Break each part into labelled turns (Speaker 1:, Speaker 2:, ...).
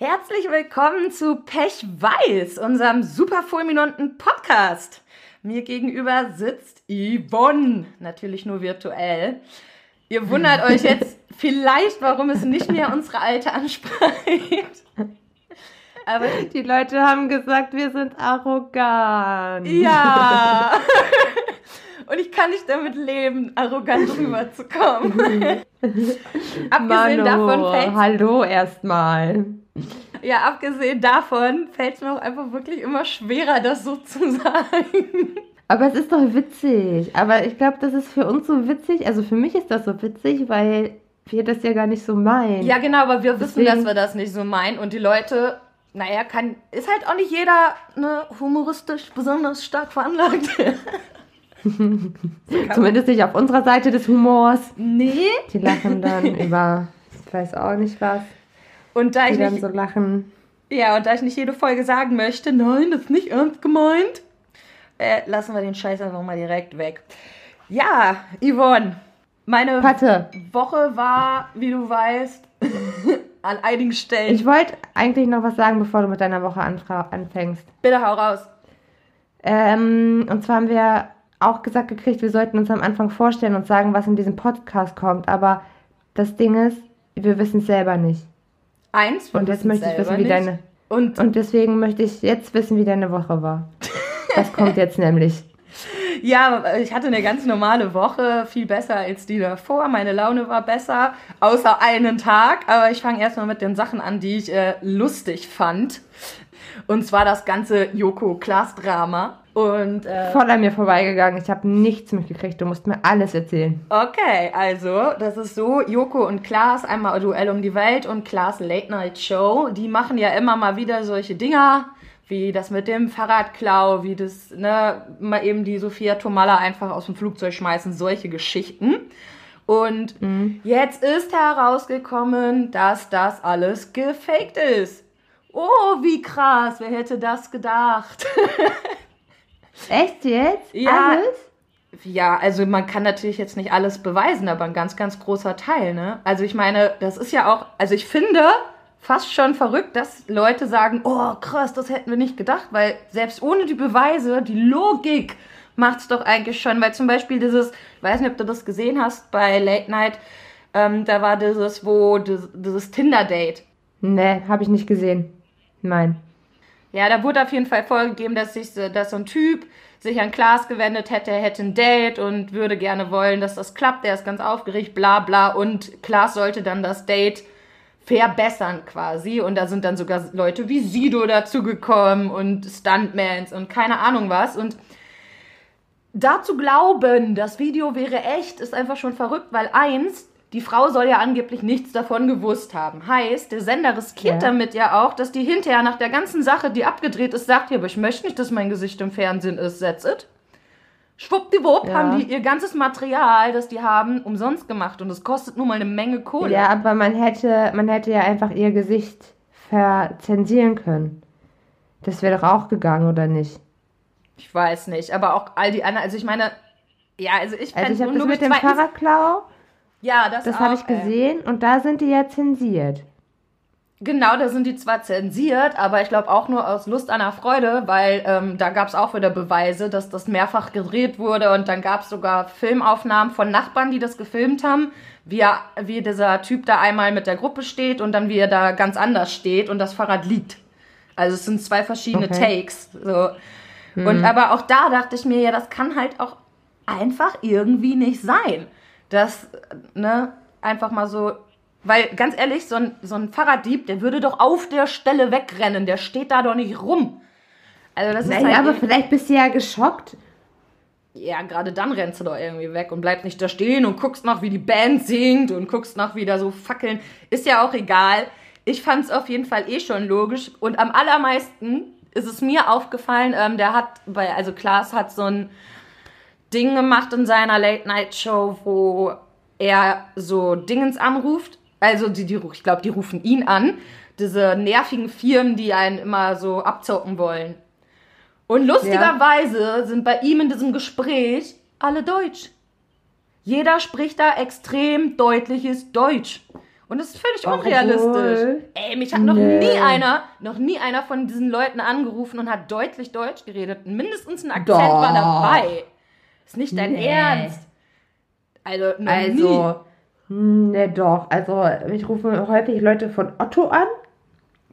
Speaker 1: Herzlich willkommen zu Pech Weiß, unserem super fulminanten Podcast. Mir gegenüber sitzt Yvonne, natürlich nur virtuell. Ihr wundert euch jetzt vielleicht, warum es nicht mehr unsere alte Ansprache
Speaker 2: Aber die Leute haben gesagt, wir sind arrogant.
Speaker 1: Ja. Und ich kann nicht damit leben, arrogant rüberzukommen.
Speaker 2: Abgesehen Mano, davon fällt Hallo erstmal.
Speaker 1: Ja, abgesehen davon fällt es mir auch einfach wirklich immer schwerer, das so zu sagen.
Speaker 2: Aber es ist doch witzig. Aber ich glaube, das ist für uns so witzig. Also für mich ist das so witzig, weil wir das ja gar nicht so meinen.
Speaker 1: Ja, genau, aber wir Deswegen, wissen, dass wir das nicht so meinen. Und die Leute, naja, kann, ist halt auch nicht jeder ne, humoristisch besonders stark veranlagt.
Speaker 2: Zumindest nicht auf unserer Seite des Humors.
Speaker 1: Nee.
Speaker 2: Die lachen dann über, ich weiß auch nicht was.
Speaker 1: Und da
Speaker 2: die
Speaker 1: ich
Speaker 2: dann
Speaker 1: nicht,
Speaker 2: so lachen.
Speaker 1: Ja, und da ich nicht jede Folge sagen möchte, nein, das ist nicht ernst gemeint, äh, lassen wir den Scheiß einfach mal direkt weg. Ja, Yvonne, meine
Speaker 2: Patte.
Speaker 1: Woche war, wie du weißt, an einigen Stellen.
Speaker 2: Ich wollte eigentlich noch was sagen, bevor du mit deiner Woche anfängst.
Speaker 1: Bitte hau raus.
Speaker 2: Ähm, und zwar haben wir auch gesagt gekriegt, wir sollten uns am Anfang vorstellen und sagen, was in diesem Podcast kommt. Aber das Ding ist, wir wissen es selber nicht.
Speaker 1: Eins,
Speaker 2: und jetzt möchte ich wissen, wie
Speaker 1: nicht.
Speaker 2: deine.
Speaker 1: Und,
Speaker 2: und deswegen möchte ich jetzt wissen, wie deine Woche war. Das kommt jetzt nämlich.
Speaker 1: Ja, ich hatte eine ganz normale Woche, viel besser als die davor. Meine Laune war besser, außer einen Tag. Aber ich fange erstmal mit den Sachen an, die ich äh, lustig fand. Und zwar das ganze Joko-Klaas-Drama. Und, äh,
Speaker 2: Voll an mir vorbeigegangen. Ich habe nichts mitgekriegt. Du musst mir alles erzählen.
Speaker 1: Okay, also, das ist so: Joko und Klaas, einmal Duell um die Welt und Klaas Late Night Show. Die machen ja immer mal wieder solche Dinger, wie das mit dem Fahrradklau, wie das, ne, mal eben die Sophia Tomalla einfach aus dem Flugzeug schmeißen, solche Geschichten. Und mhm. jetzt ist herausgekommen, dass das alles gefaked ist. Oh, wie krass, wer hätte das gedacht?
Speaker 2: Echt jetzt?
Speaker 1: Ja. Alles? Ja, also man kann natürlich jetzt nicht alles beweisen, aber ein ganz, ganz großer Teil, ne? Also ich meine, das ist ja auch, also ich finde fast schon verrückt, dass Leute sagen, oh krass, das hätten wir nicht gedacht, weil selbst ohne die Beweise, die Logik macht es doch eigentlich schon, weil zum Beispiel dieses, ich weiß nicht, ob du das gesehen hast bei Late Night, ähm, da war dieses, wo dieses, dieses Tinder-Date.
Speaker 2: Nee, habe ich nicht gesehen. Nein.
Speaker 1: Ja, da wurde auf jeden Fall vorgegeben, dass sich dass so ein Typ sich an Klaas gewendet hätte, hätte ein Date und würde gerne wollen, dass das klappt. Der ist ganz aufgeregt, bla bla. Und Klaas sollte dann das Date verbessern quasi. Und da sind dann sogar Leute wie Sido dazugekommen und Stuntmans und keine Ahnung was. Und dazu glauben, das Video wäre echt, ist einfach schon verrückt, weil eins, die Frau soll ja angeblich nichts davon gewusst haben. Heißt, der Sender riskiert ja. damit ja auch, dass die hinterher nach der ganzen Sache, die abgedreht ist, sagt, ja, aber ich möchte nicht, dass mein Gesicht im Fernsehen ist, setz it. Schwuppdiwupp ja. haben die ihr ganzes Material, das die haben, umsonst gemacht und es kostet nur mal eine Menge Kohle.
Speaker 2: Ja, aber man hätte, man hätte ja einfach ihr Gesicht verzensieren können. Das wäre doch auch gegangen, oder nicht?
Speaker 1: Ich weiß nicht, aber auch all die anderen, also ich meine, ja, also ich
Speaker 2: fände also ich habe das mit dem Fahrradklau
Speaker 1: ja, das,
Speaker 2: das habe ich gesehen äh, und da sind die ja zensiert.
Speaker 1: Genau, da sind die zwar zensiert, aber ich glaube auch nur aus Lust an der Freude, weil ähm, da gab es auch wieder Beweise, dass das mehrfach gedreht wurde und dann gab es sogar Filmaufnahmen von Nachbarn, die das gefilmt haben, wie, er, wie dieser Typ da einmal mit der Gruppe steht und dann wie er da ganz anders steht und das Fahrrad liegt. Also es sind zwei verschiedene okay. Takes. So. Hm. Und aber auch da dachte ich mir, ja, das kann halt auch einfach irgendwie nicht sein dass, ne, einfach mal so, weil ganz ehrlich, so ein, so ein Fahrraddieb, der würde doch auf der Stelle wegrennen, der steht da doch nicht rum.
Speaker 2: Also das naja, ist halt aber vielleicht bist du ja geschockt.
Speaker 1: Ja, gerade dann rennst du doch irgendwie weg und bleibst nicht da stehen und guckst noch, wie die Band singt und guckst noch, wie da so Fackeln. Ist ja auch egal. Ich fand es auf jeden Fall eh schon logisch. Und am allermeisten ist es mir aufgefallen, ähm, der hat, bei, also Klaas hat so ein Ding gemacht in seiner Late-Night-Show, wo er so Dingens anruft. Also, die, die, ich glaube, die rufen ihn an. Diese nervigen Firmen, die einen immer so abzocken wollen. Und lustigerweise ja. sind bei ihm in diesem Gespräch alle Deutsch. Jeder spricht da extrem deutliches Deutsch. Und das ist völlig
Speaker 2: Obwohl-
Speaker 1: unrealistisch. Ey, mich hat noch
Speaker 2: Nee.
Speaker 1: nie einer, noch nie einer von diesen Leuten angerufen und hat deutlich Deutsch geredet. Mindestens ein Akzent
Speaker 2: Doch.
Speaker 1: war dabei. Ist nicht dein
Speaker 2: Nee.
Speaker 1: Ernst. Also,
Speaker 2: Also, ne, doch. Also, ich rufe häufig Leute von Otto an.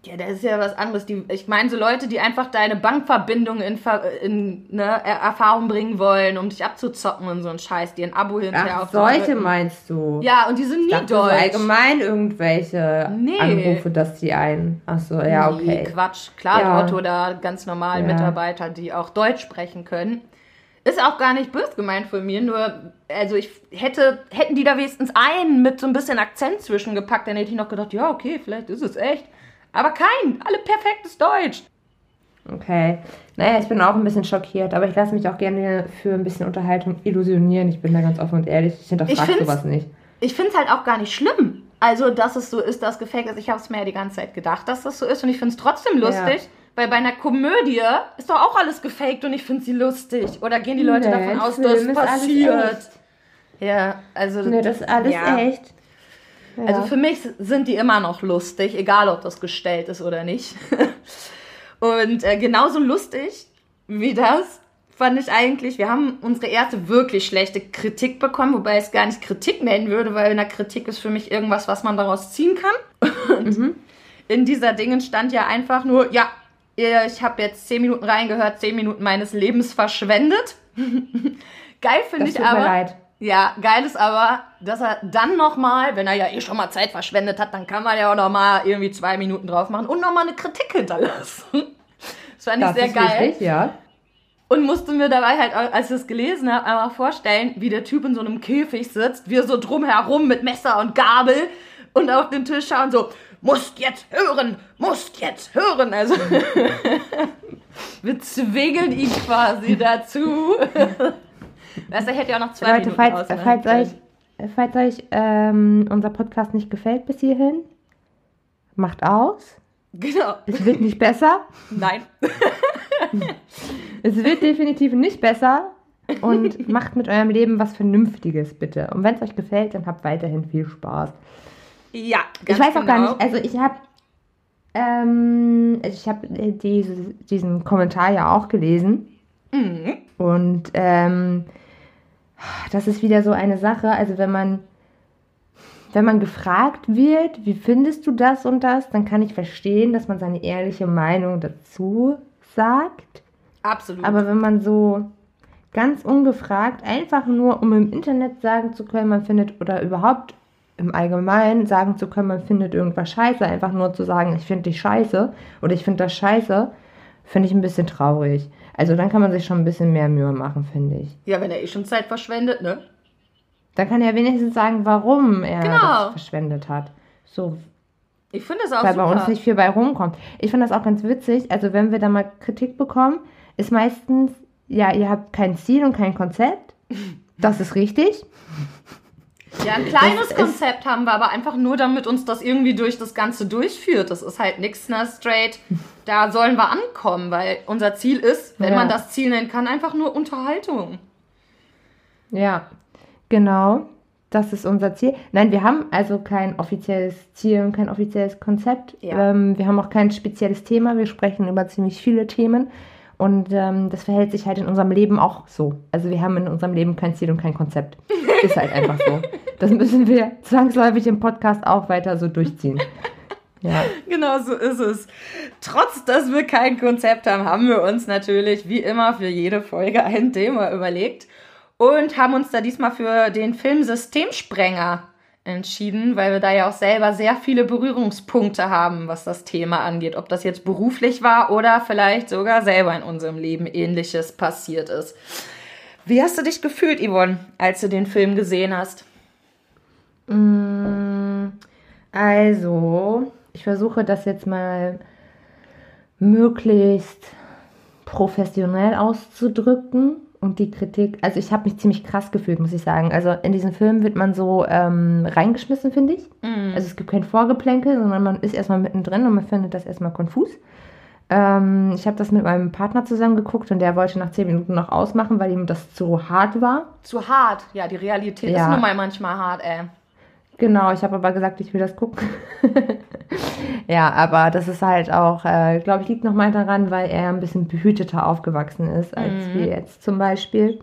Speaker 1: Ja, das ist ja was anderes. Die, ich meine, so Leute, die einfach deine Bankverbindung in, in ne, Er- Erfahrung bringen wollen, um dich abzuzocken und so ein Scheiß, die ein Abo hinterher
Speaker 2: Ach, solche meinst du?
Speaker 1: Ja, und die sind nie
Speaker 2: Ich dachte,
Speaker 1: deutsch.
Speaker 2: allgemein irgendwelche
Speaker 1: Nee.
Speaker 2: Anrufe, dass die ein. Ach so, ja,
Speaker 1: Nee,
Speaker 2: okay.
Speaker 1: Quatsch. Klar
Speaker 2: Ja.
Speaker 1: Otto da ganz normal
Speaker 2: Ja.
Speaker 1: Mitarbeiter, die auch Deutsch sprechen können. Ist auch gar nicht böse gemeint von mir, nur, also ich hätte, hätten die da wenigstens einen mit so ein bisschen Akzent zwischengepackt, dann hätte ich noch gedacht, ja, okay, vielleicht ist es echt. Aber kein, alle perfektes Deutsch.
Speaker 2: Okay. Naja, ich bin auch ein bisschen schockiert, aber ich lasse mich auch gerne für ein bisschen Unterhaltung illusionieren. Ich bin da ganz offen und ehrlich. Ich hinterfrage sowas nicht.
Speaker 1: Ich finde es halt auch gar nicht schlimm. Also, dass es so ist, dass gefaked ist. Ich habe es mir ja die ganze Zeit gedacht, dass das so ist. Und ich finde es trotzdem lustig, weil bei einer Komödie ist doch auch alles gefaked und ich finde sie lustig. Oder gehen die Leute
Speaker 2: Nee,
Speaker 1: davon aus, dass es passiert? Ja, also.
Speaker 2: Ne, das ist alles
Speaker 1: ja.
Speaker 2: echt. Ja.
Speaker 1: Also für mich sind die immer noch lustig, egal ob das gestellt ist oder nicht. Und äh, genauso lustig wie das fand ich eigentlich, wir haben unsere erste wirklich schlechte Kritik bekommen, wobei ich es gar nicht Kritik nennen würde, weil in der Kritik ist für mich irgendwas, was man daraus ziehen kann. Und in dieser Dingen stand ja einfach nur, ja, ich habe jetzt zehn Minuten reingehört, zehn Minuten meines Lebens verschwendet. Geil finde
Speaker 2: das
Speaker 1: ich
Speaker 2: tut mir
Speaker 1: aber.
Speaker 2: leid.
Speaker 1: Ja, geil ist aber, dass er dann nochmal, wenn er ja eh schon mal Zeit verschwendet hat, dann kann man ja auch nochmal irgendwie zwei Minuten drauf machen und nochmal eine Kritik hinterlassen. Das fand ich
Speaker 2: Das
Speaker 1: sehr
Speaker 2: ist
Speaker 1: geil.
Speaker 2: wichtig, ja.
Speaker 1: Und musste mir dabei halt, als ich es gelesen habe, einmal vorstellen, wie der Typ in so einem Käfig sitzt, wir so drumherum mit Messer und Gabel und auf den Tisch schauen so, musst jetzt hören, musst jetzt hören. Also wir zwingeln ihn quasi dazu. Weißt du, er hätte ja auch noch zwei
Speaker 2: Leute,
Speaker 1: Minuten
Speaker 2: falls, falls
Speaker 1: können.
Speaker 2: euch, falls euch ähm, unser Podcast nicht gefällt bis hierhin, macht aus.
Speaker 1: Genau.
Speaker 2: Es wird nicht besser.
Speaker 1: Nein.
Speaker 2: Es wird definitiv nicht besser. Und macht mit eurem Leben was Vernünftiges, bitte. Und wenn es euch gefällt, dann habt weiterhin viel Spaß.
Speaker 1: Ja,
Speaker 2: ich
Speaker 1: ganz
Speaker 2: weiß auch gar
Speaker 1: genau.
Speaker 2: nicht, also ich habe ähm, ich habe diese, diesen Kommentar ja auch gelesen.
Speaker 1: Mhm.
Speaker 2: Und ähm, das ist wieder so eine Sache, also wenn man wenn man gefragt wird, wie findest du das und das, dann kann ich verstehen, dass man seine ehrliche Meinung dazu sagt.
Speaker 1: Absolut.
Speaker 2: Aber wenn man so ganz ungefragt, einfach nur um im Internet sagen zu können, man findet oder überhaupt im Allgemeinen sagen zu können, man findet irgendwas scheiße, einfach nur zu sagen, ich finde dich scheiße oder ich finde das scheiße, finde ich ein bisschen traurig. Also dann kann man sich schon ein bisschen mehr Mühe machen, finde ich.
Speaker 1: ja, wenn er eh schon Zeit verschwendet, ne?
Speaker 2: Dann kann er wenigstens sagen, warum er
Speaker 1: Genau.
Speaker 2: das verschwendet hat. So,
Speaker 1: Ich finde es auch
Speaker 2: weil
Speaker 1: super.
Speaker 2: bei uns nicht viel bei rumkommt. Ich finde das auch ganz witzig. Also wenn wir da mal Kritik bekommen, ist meistens, ja, ihr habt kein Ziel und kein Konzept. Das ist richtig.
Speaker 1: Ja, ein kleines
Speaker 2: Das
Speaker 1: Konzept haben wir, aber einfach nur, damit uns das irgendwie durch das Ganze durchführt. Das ist halt nichts, ne, straight. Da sollen wir ankommen, weil unser Ziel ist, wenn
Speaker 2: Ja.
Speaker 1: man das Ziel nennen kann, einfach nur Unterhaltung.
Speaker 2: Ja, genau. Das ist unser Ziel. Nein, wir haben also kein offizielles Ziel und kein offizielles Konzept.
Speaker 1: Ja.
Speaker 2: Ähm, wir haben auch kein spezielles Thema. Wir sprechen über ziemlich viele Themen. Und ähm, das verhält sich halt in unserem Leben auch so. Also wir haben in unserem Leben kein Ziel und kein Konzept. Ist halt einfach so. Das müssen wir zwangsläufig im Podcast auch weiter so durchziehen. Ja.
Speaker 1: Genau so ist es. Trotz, dass wir kein Konzept haben, haben wir uns natürlich wie immer für jede Folge ein Thema überlegt und haben uns da diesmal für den Film Systemsprenger entschieden, weil wir da ja auch selber sehr viele Berührungspunkte haben, was das Thema angeht. Ob das jetzt beruflich war oder vielleicht sogar selber in unserem Leben ähnliches passiert ist. Wie hast du dich gefühlt, Yvonne, als du den Film gesehen hast?
Speaker 2: Mm, Also, ich versuche das jetzt mal möglichst professionell auszudrücken und die Kritik. Also, ich habe mich ziemlich krass gefühlt, muss ich sagen. Also, in diesen Film wird man so ähm, reingeschmissen, finde ich. Also, es gibt kein Vorgeplänkel, sondern man ist erstmal mittendrin und man findet das erstmal konfus. Ähm, ich habe das mit meinem Partner zusammen geguckt und der wollte nach zehn Minuten noch ausmachen, weil ihm das zu hart war.
Speaker 1: Zu hart. Ja, die Realität
Speaker 2: Ja.
Speaker 1: ist nun mal manchmal hart, ey.
Speaker 2: Genau, ich habe aber gesagt, ich will das gucken. ja, aber das ist halt auch, äh, glaube ich, liegt nochmal daran, weil er ein bisschen behüteter aufgewachsen ist als wir jetzt zum Beispiel.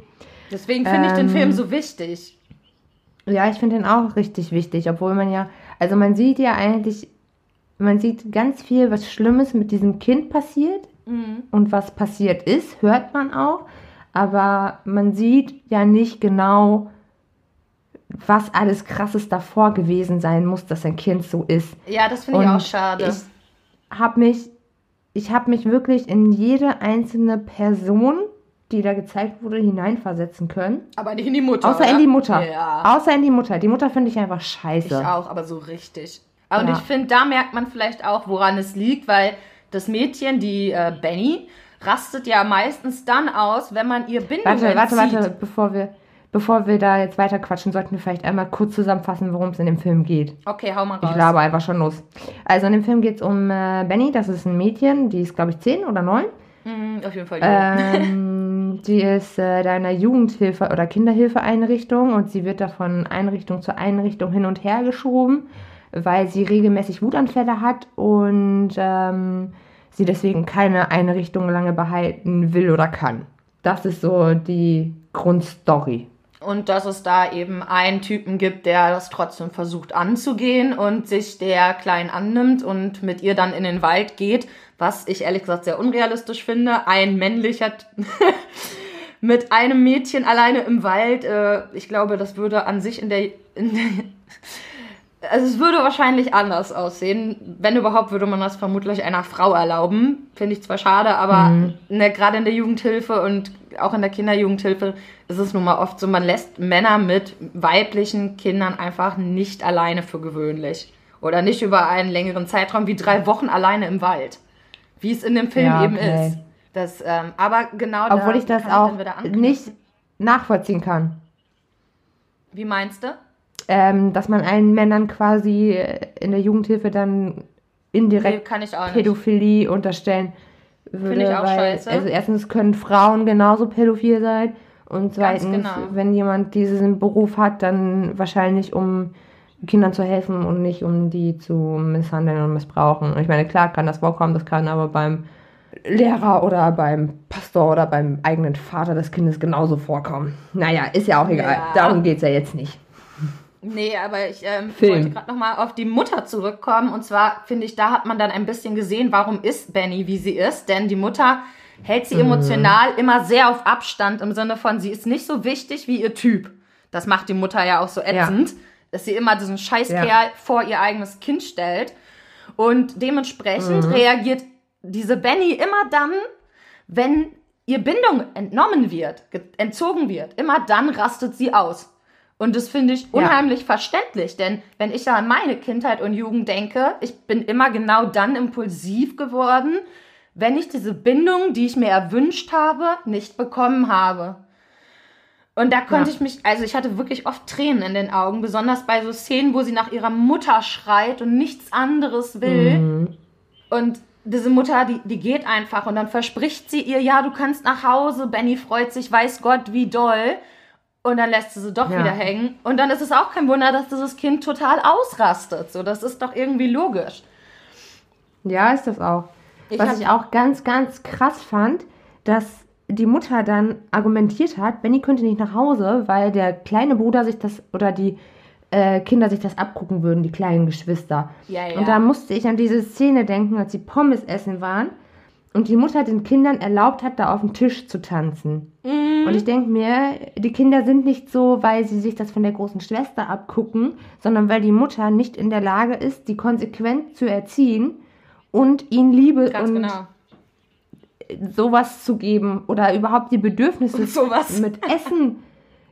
Speaker 1: Deswegen finde ich den
Speaker 2: Ähm,
Speaker 1: Film so wichtig.
Speaker 2: Ja, ich finde den auch richtig wichtig, obwohl man ja, also man sieht ja eigentlich, man sieht ganz viel, was Schlimmes mit diesem Kind passiert und was passiert ist, hört man auch, aber man sieht ja nicht genau, was alles krasses davor gewesen sein muss, dass ein Kind so ist.
Speaker 1: Ja, das finde ich auch schade.
Speaker 2: Ich habe mich, ich habe mich wirklich in jede einzelne Person, die da gezeigt wurde, hineinversetzen können.
Speaker 1: aber nicht in die Mutter.
Speaker 2: Außer
Speaker 1: oder?
Speaker 2: in die Mutter.
Speaker 1: Ja.
Speaker 2: Außer in die Mutter. Die Mutter finde ich einfach
Speaker 1: Ich
Speaker 2: scheiße.
Speaker 1: auch, aber so richtig. Und
Speaker 2: Ja.
Speaker 1: ich finde, da merkt man vielleicht auch, woran es liegt, weil das Mädchen, die äh, Benny, rastet ja meistens dann aus, wenn man ihr Bindung
Speaker 2: Warte, warte,
Speaker 1: entzieht.
Speaker 2: warte, bevor wir, bevor wir da jetzt weiter quatschen, sollten wir vielleicht einmal kurz zusammenfassen, worum es in dem Film geht.
Speaker 1: Okay, hau mal raus.
Speaker 2: Ich laber einfach schon los. Also in dem Film geht es um äh, Benny, das ist ein Mädchen, die ist, glaube ich, zehn oder neun.
Speaker 1: Mhm, auf jeden Fall.
Speaker 2: Ähm, die ist äh, da in einer Jugendhilfe- oder Kinderhilfeeinrichtung und sie wird da von Einrichtung zu Einrichtung hin und her geschoben, weil sie regelmäßig Wutanfälle hat und ähm, sie deswegen keine Einrichtung lange behalten will oder kann. Das ist so die Grundstory.
Speaker 1: Und dass es da eben einen Typen gibt, der das trotzdem versucht anzugehen und sich der Kleinen annimmt und mit ihr dann in den Wald geht, was ich ehrlich gesagt sehr unrealistisch finde. Ein männlicher mit einem Mädchen alleine im Wald, äh, ich glaube, das würde an sich in der, in der also es würde wahrscheinlich anders aussehen. Wenn überhaupt, würde man das vermutlich einer Frau erlauben. Finde ich zwar schade, aber ne, gerade in der Jugendhilfe und auch in der Kinderjugendhilfe ist es nun mal oft so, man lässt Männer mit weiblichen Kindern einfach nicht alleine für gewöhnlich. Oder nicht über einen längeren Zeitraum wie drei Wochen alleine im Wald. Wie es in dem Film
Speaker 2: Ja,
Speaker 1: eben
Speaker 2: okay.
Speaker 1: ist. Das, ähm, aber genau
Speaker 2: Obwohl
Speaker 1: da
Speaker 2: ich das
Speaker 1: kann
Speaker 2: auch
Speaker 1: anknüpfen.
Speaker 2: nicht nachvollziehen kann.
Speaker 1: Wie meinst du?
Speaker 2: Ähm, dass man allen Männern quasi äh, in der Jugendhilfe dann
Speaker 1: Nee,
Speaker 2: indirekt
Speaker 1: nicht.
Speaker 2: Pädophilie unterstellen würde.
Speaker 1: ich auch
Speaker 2: weil,
Speaker 1: scheiße.
Speaker 2: Also erstens können Frauen genauso pädophil sein und zweitens,
Speaker 1: genau.
Speaker 2: wenn jemand diesen Beruf hat, dann wahrscheinlich um Kindern zu helfen und nicht um die zu misshandeln und missbrauchen. Und ich meine, klar kann das vorkommen, das kann aber beim Lehrer oder beim Pastor oder beim eigenen Vater des Kindes genauso vorkommen. Naja, ist ja auch egal.
Speaker 1: Ja.
Speaker 2: Darum geht es ja jetzt nicht.
Speaker 1: Nee, aber ich ähm, wollte gerade nochmal auf die Mutter zurückkommen. Und zwar finde ich, da hat man dann ein bisschen gesehen, warum ist Benny, wie sie ist. Denn die Mutter hält sie emotional immer sehr auf Abstand im Sinne von, sie ist nicht so wichtig wie ihr Typ. Das macht die Mutter ja auch so ätzend, dass sie immer diesen Scheißkerl
Speaker 2: Ja.
Speaker 1: vor ihr eigenes Kind stellt. Und dementsprechend reagiert diese Benny immer dann, wenn ihr Bindung entnommen wird, ge- entzogen wird. Immer dann rastet sie aus. Und das finde ich unheimlich verständlich, denn wenn ich an meine Kindheit und Jugend denke, ich bin immer genau dann impulsiv geworden, wenn ich diese Bindung, die ich mir erwünscht habe, nicht bekommen habe. Und da konnte
Speaker 2: Ja.
Speaker 1: ich mich, also ich hatte wirklich oft Tränen in den Augen, besonders bei so Szenen, wo sie nach ihrer Mutter schreit und nichts anderes will. Und diese Mutter, die, die geht einfach und dann verspricht sie ihr, ja, du kannst nach Hause. Benny freut sich, weiß Gott, wie doll. Und dann lässt sie sie doch
Speaker 2: Ja.
Speaker 1: wieder hängen. Und dann ist es auch kein Wunder, dass dieses Kind total ausrastet. So, das ist doch irgendwie logisch.
Speaker 2: Ja, ist das auch.
Speaker 1: Ich
Speaker 2: Was ich auch ganz, ganz krass fand, dass die Mutter dann argumentiert hat, Benny könnte nicht nach Hause, weil der kleine Bruder sich das oder die äh, Kinder sich das abgucken würden, die kleinen Geschwister.
Speaker 1: Ja, ja.
Speaker 2: Und da musste ich an diese Szene denken, als sie Pommes essen waren und die Mutter den Kindern erlaubt hat, da auf dem Tisch zu tanzen.
Speaker 1: Mhm.
Speaker 2: Und ich denke mir, die Kinder sind nicht so, weil sie sich das von der großen Schwester abgucken, sondern weil die Mutter nicht in der Lage ist, die konsequent zu erziehen und ihnen Liebe
Speaker 1: Ganz
Speaker 2: und
Speaker 1: genau.
Speaker 2: sowas zu geben oder überhaupt die Bedürfnisse
Speaker 1: sowas.
Speaker 2: mit Essen.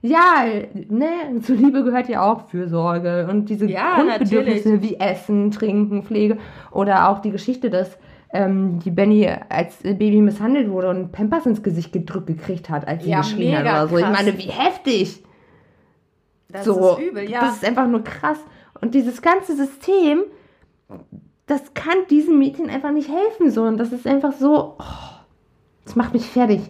Speaker 2: Ja, ne, zur Liebe gehört ja auch Fürsorge und diese
Speaker 1: Ja,
Speaker 2: Grundbedürfnisse wie Essen, Trinken, Pflege oder auch die Geschichte, dass ähm, die Benny als Baby misshandelt wurde und Pampers ins Gesicht gedrückt gekriegt hat, als sie
Speaker 1: Ja,
Speaker 2: geschrien hat oder so. Ich meine, wie heftig.
Speaker 1: Das
Speaker 2: so,
Speaker 1: ist übel, ja.
Speaker 2: das ist einfach nur krass. Und dieses ganze System, das kann diesem Mädchen einfach nicht helfen so und das ist einfach so, oh, das macht mich fertig.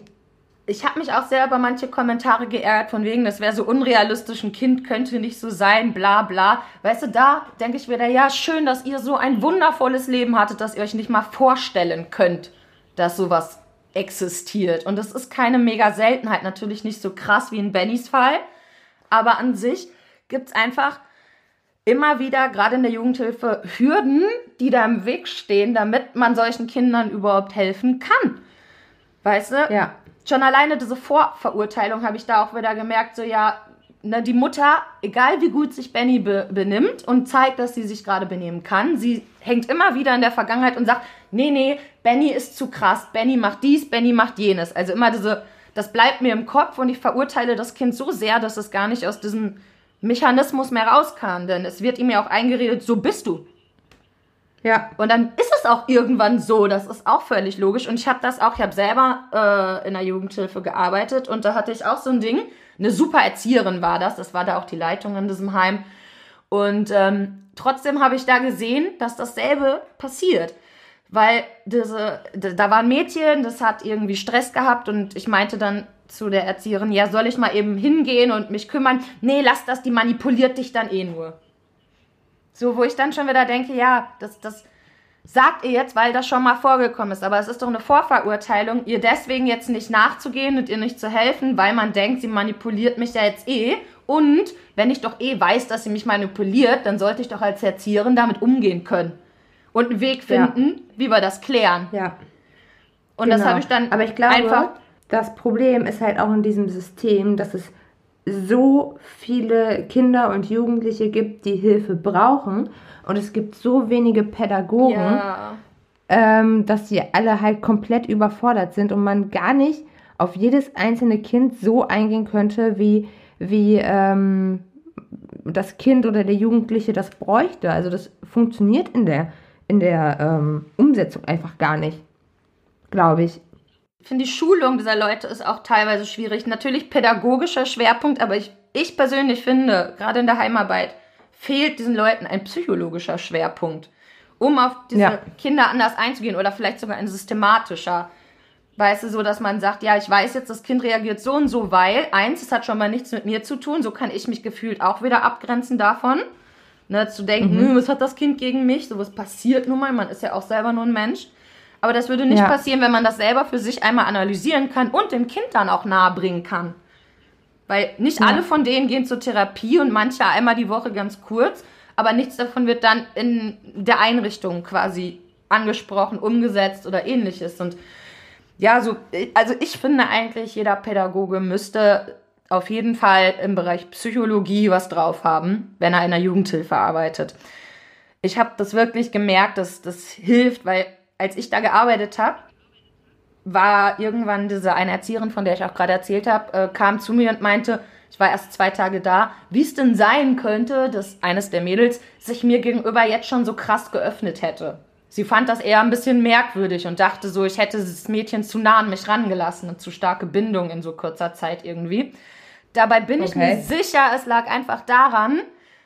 Speaker 1: Ich habe mich auch sehr über manche Kommentare geärgert, von wegen, das wäre so unrealistisch, ein Kind könnte nicht so sein, bla bla. Weißt du, da denke ich wieder, ja, schön, dass ihr so ein wundervolles Leben hattet, dass ihr euch nicht mal vorstellen könnt, dass sowas existiert. Und das ist keine mega Seltenheit, natürlich nicht so krass wie in Bennys Fall, aber an sich gibt es einfach immer wieder, gerade in der Jugendhilfe, Hürden, die da im Weg stehen, damit man solchen Kindern überhaupt helfen kann. Weißt du?
Speaker 2: Ja.
Speaker 1: Schon alleine diese Vorverurteilung habe ich da auch wieder gemerkt, so ja, ne, die Mutter, egal wie gut sich Benny be benimmt und zeigt, dass sie sich gerade benehmen kann, sie hängt immer wieder in der Vergangenheit und sagt, nee, nee, Benny ist zu krass, Benny macht dies, Benny macht jenes. Also immer diese, das bleibt mir im Kopf und ich verurteile das Kind so sehr, dass es gar nicht aus diesem Mechanismus mehr raus kann, denn es wird ihm ja auch eingeredet, so bist du.
Speaker 2: Ja.
Speaker 1: Und dann ist es auch irgendwann so, das ist auch völlig logisch. Und ich habe das auch, ich habe selber äh, in der Jugendhilfe gearbeitet und da hatte ich auch so ein Ding. Eine super Erzieherin war das, das war da auch die Leitung in diesem Heim. Und ähm, trotzdem habe ich da gesehen, dass dasselbe passiert. Weil diese, da war ein Mädchen, das hat irgendwie Stress gehabt und ich meinte dann zu der Erzieherin, ja, soll ich mal eben hingehen und mich kümmern? Nee, lass das, die manipuliert dich dann eh nur. So, wo ich dann schon wieder denke, ja, das, das sagt ihr jetzt, weil das schon mal vorgekommen ist. Aber es ist doch eine Vorverurteilung, ihr deswegen jetzt nicht nachzugehen und ihr nicht zu helfen, weil man denkt, sie manipuliert mich ja jetzt eh. Und wenn ich doch eh weiß, dass sie mich manipuliert, dann sollte ich doch als Erzieherin damit umgehen können. Und einen Weg finden, ja. wie wir das klären.
Speaker 2: Ja.
Speaker 1: Und genau. das habe ich dann
Speaker 2: Aber ich glaube, einfach. Das Problem ist halt auch in diesem System, dass es so viele Kinder und Jugendliche gibt, die Hilfe brauchen und es gibt so wenige Pädagogen, ja. ähm, dass sie alle halt komplett überfordert sind und man gar nicht auf jedes einzelne Kind so eingehen könnte, wie, wie ähm, das Kind oder der Jugendliche das bräuchte. Also das funktioniert in der, in der ähm, Umsetzung einfach gar nicht, glaube ich.
Speaker 1: Ich finde, die Schulung dieser Leute ist auch teilweise schwierig. Natürlich pädagogischer Schwerpunkt, aber ich, ich persönlich finde, gerade in der Heimarbeit, fehlt diesen Leuten ein psychologischer Schwerpunkt, um auf diese ja. Kinder anders einzugehen oder vielleicht sogar ein systematischer. Weißt du, so dass man sagt, ja, ich weiß jetzt, das Kind reagiert so und so, weil eins, es hat schon mal nichts mit mir zu tun, so kann ich mich gefühlt auch wieder abgrenzen davon. Ne, zu denken, mhm. Hm, was hat das Kind gegen mich? Sowas passiert nun mal, man ist ja auch selber nur ein Mensch. Aber das würde nicht ja. passieren, wenn man das selber für sich einmal analysieren kann und dem Kind dann auch nahebringen kann. Weil nicht ja. alle von denen gehen zur Therapie und manche einmal die Woche ganz kurz, aber nichts davon wird dann in der Einrichtung quasi angesprochen, umgesetzt oder ähnliches. Und ja, so, also ich finde eigentlich, jeder Pädagoge müsste auf jeden Fall im Bereich Psychologie was drauf haben, wenn er in der Jugendhilfe arbeitet. Ich habe das wirklich gemerkt, dass das hilft, weil als ich da gearbeitet habe, war irgendwann diese eine Erzieherin, von der ich auch gerade erzählt habe, äh, kam zu mir und meinte, ich war erst zwei Tage da, wie es denn sein könnte, dass eines der Mädels sich mir gegenüber jetzt schon so krass geöffnet hätte. Sie fand das eher ein bisschen merkwürdig und dachte so, ich hätte das Mädchen zu nah an mich rangelassen und zu starke Bindung in so kurzer Zeit irgendwie. Dabei bin okay. ich mir sicher, es lag einfach daran,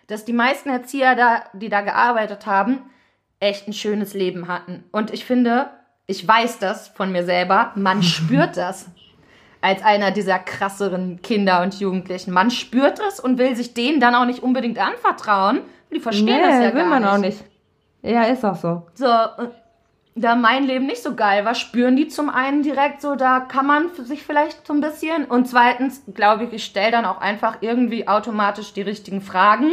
Speaker 1: dass die meisten Erzieher, da, die da gearbeitet haben, echt ein schönes Leben hatten. Und ich finde, ich weiß das von mir selber, man spürt das als einer dieser krasseren Kinder und Jugendlichen. Man spürt es und will sich denen dann auch nicht unbedingt anvertrauen. Die verstehen nee, das ja will gar man nicht. auch nicht.
Speaker 2: Ja, ist auch so.
Speaker 1: So, da mein Leben nicht so geil war, spüren die zum einen direkt so, da kann man sich vielleicht so ein bisschen. Und zweitens, glaube ich, ich stelle dann auch einfach irgendwie automatisch die richtigen Fragen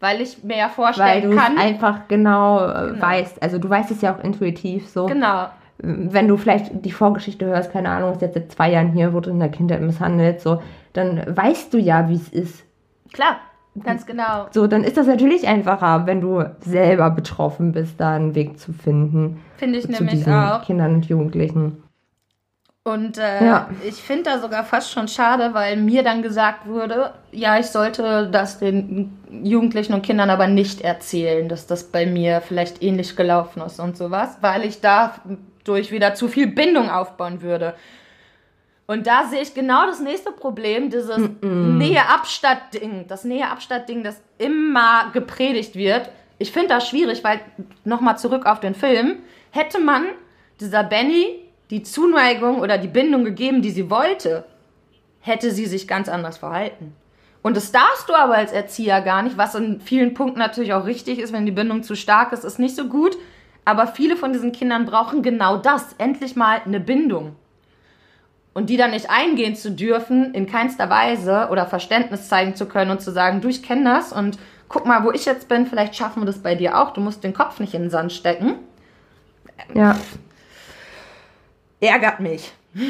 Speaker 1: weil ich mir ja vorstellen
Speaker 2: weil
Speaker 1: kann.
Speaker 2: einfach genau, äh, genau weißt. Also du weißt es ja auch intuitiv so.
Speaker 1: Genau.
Speaker 2: Wenn du vielleicht die Vorgeschichte hörst, keine Ahnung, ist jetzt seit zwei Jahren hier, wurde in der Kindheit misshandelt, so, dann weißt du ja, wie es ist.
Speaker 1: Klar, ganz genau.
Speaker 2: So, dann ist das natürlich einfacher, wenn du selber betroffen bist, da einen Weg zu finden.
Speaker 1: Finde ich zu nämlich diesen auch.
Speaker 2: Kindern und Jugendlichen.
Speaker 1: Und äh, ja. ich finde da sogar fast schon schade, weil mir dann gesagt wurde, ja, ich sollte das den Jugendlichen und Kindern aber nicht erzählen, dass das bei mir vielleicht ähnlich gelaufen ist und sowas, weil ich dadurch wieder zu viel Bindung aufbauen würde. Und da sehe ich genau das nächste Problem, dieses mm -mm. Nähe-Abstatt-Ding, das Nähe-Abstatt-Ding, das immer gepredigt wird. Ich finde das schwierig, weil, nochmal zurück auf den Film, hätte man dieser Benny die Zuneigung oder die Bindung gegeben, die sie wollte, hätte sie sich ganz anders verhalten. Und das darfst du aber als Erzieher gar nicht, was in vielen Punkten natürlich auch richtig ist, wenn die Bindung zu stark ist, ist nicht so gut. Aber viele von diesen Kindern brauchen genau das, endlich mal eine Bindung. Und die dann nicht eingehen zu dürfen, in keinster Weise oder Verständnis zeigen zu können und zu sagen, du, ich kenne das und guck mal, wo ich jetzt bin, vielleicht schaffen wir das bei dir auch, du musst den Kopf nicht in den Sand stecken.
Speaker 2: Ja.
Speaker 1: Ärgert mich.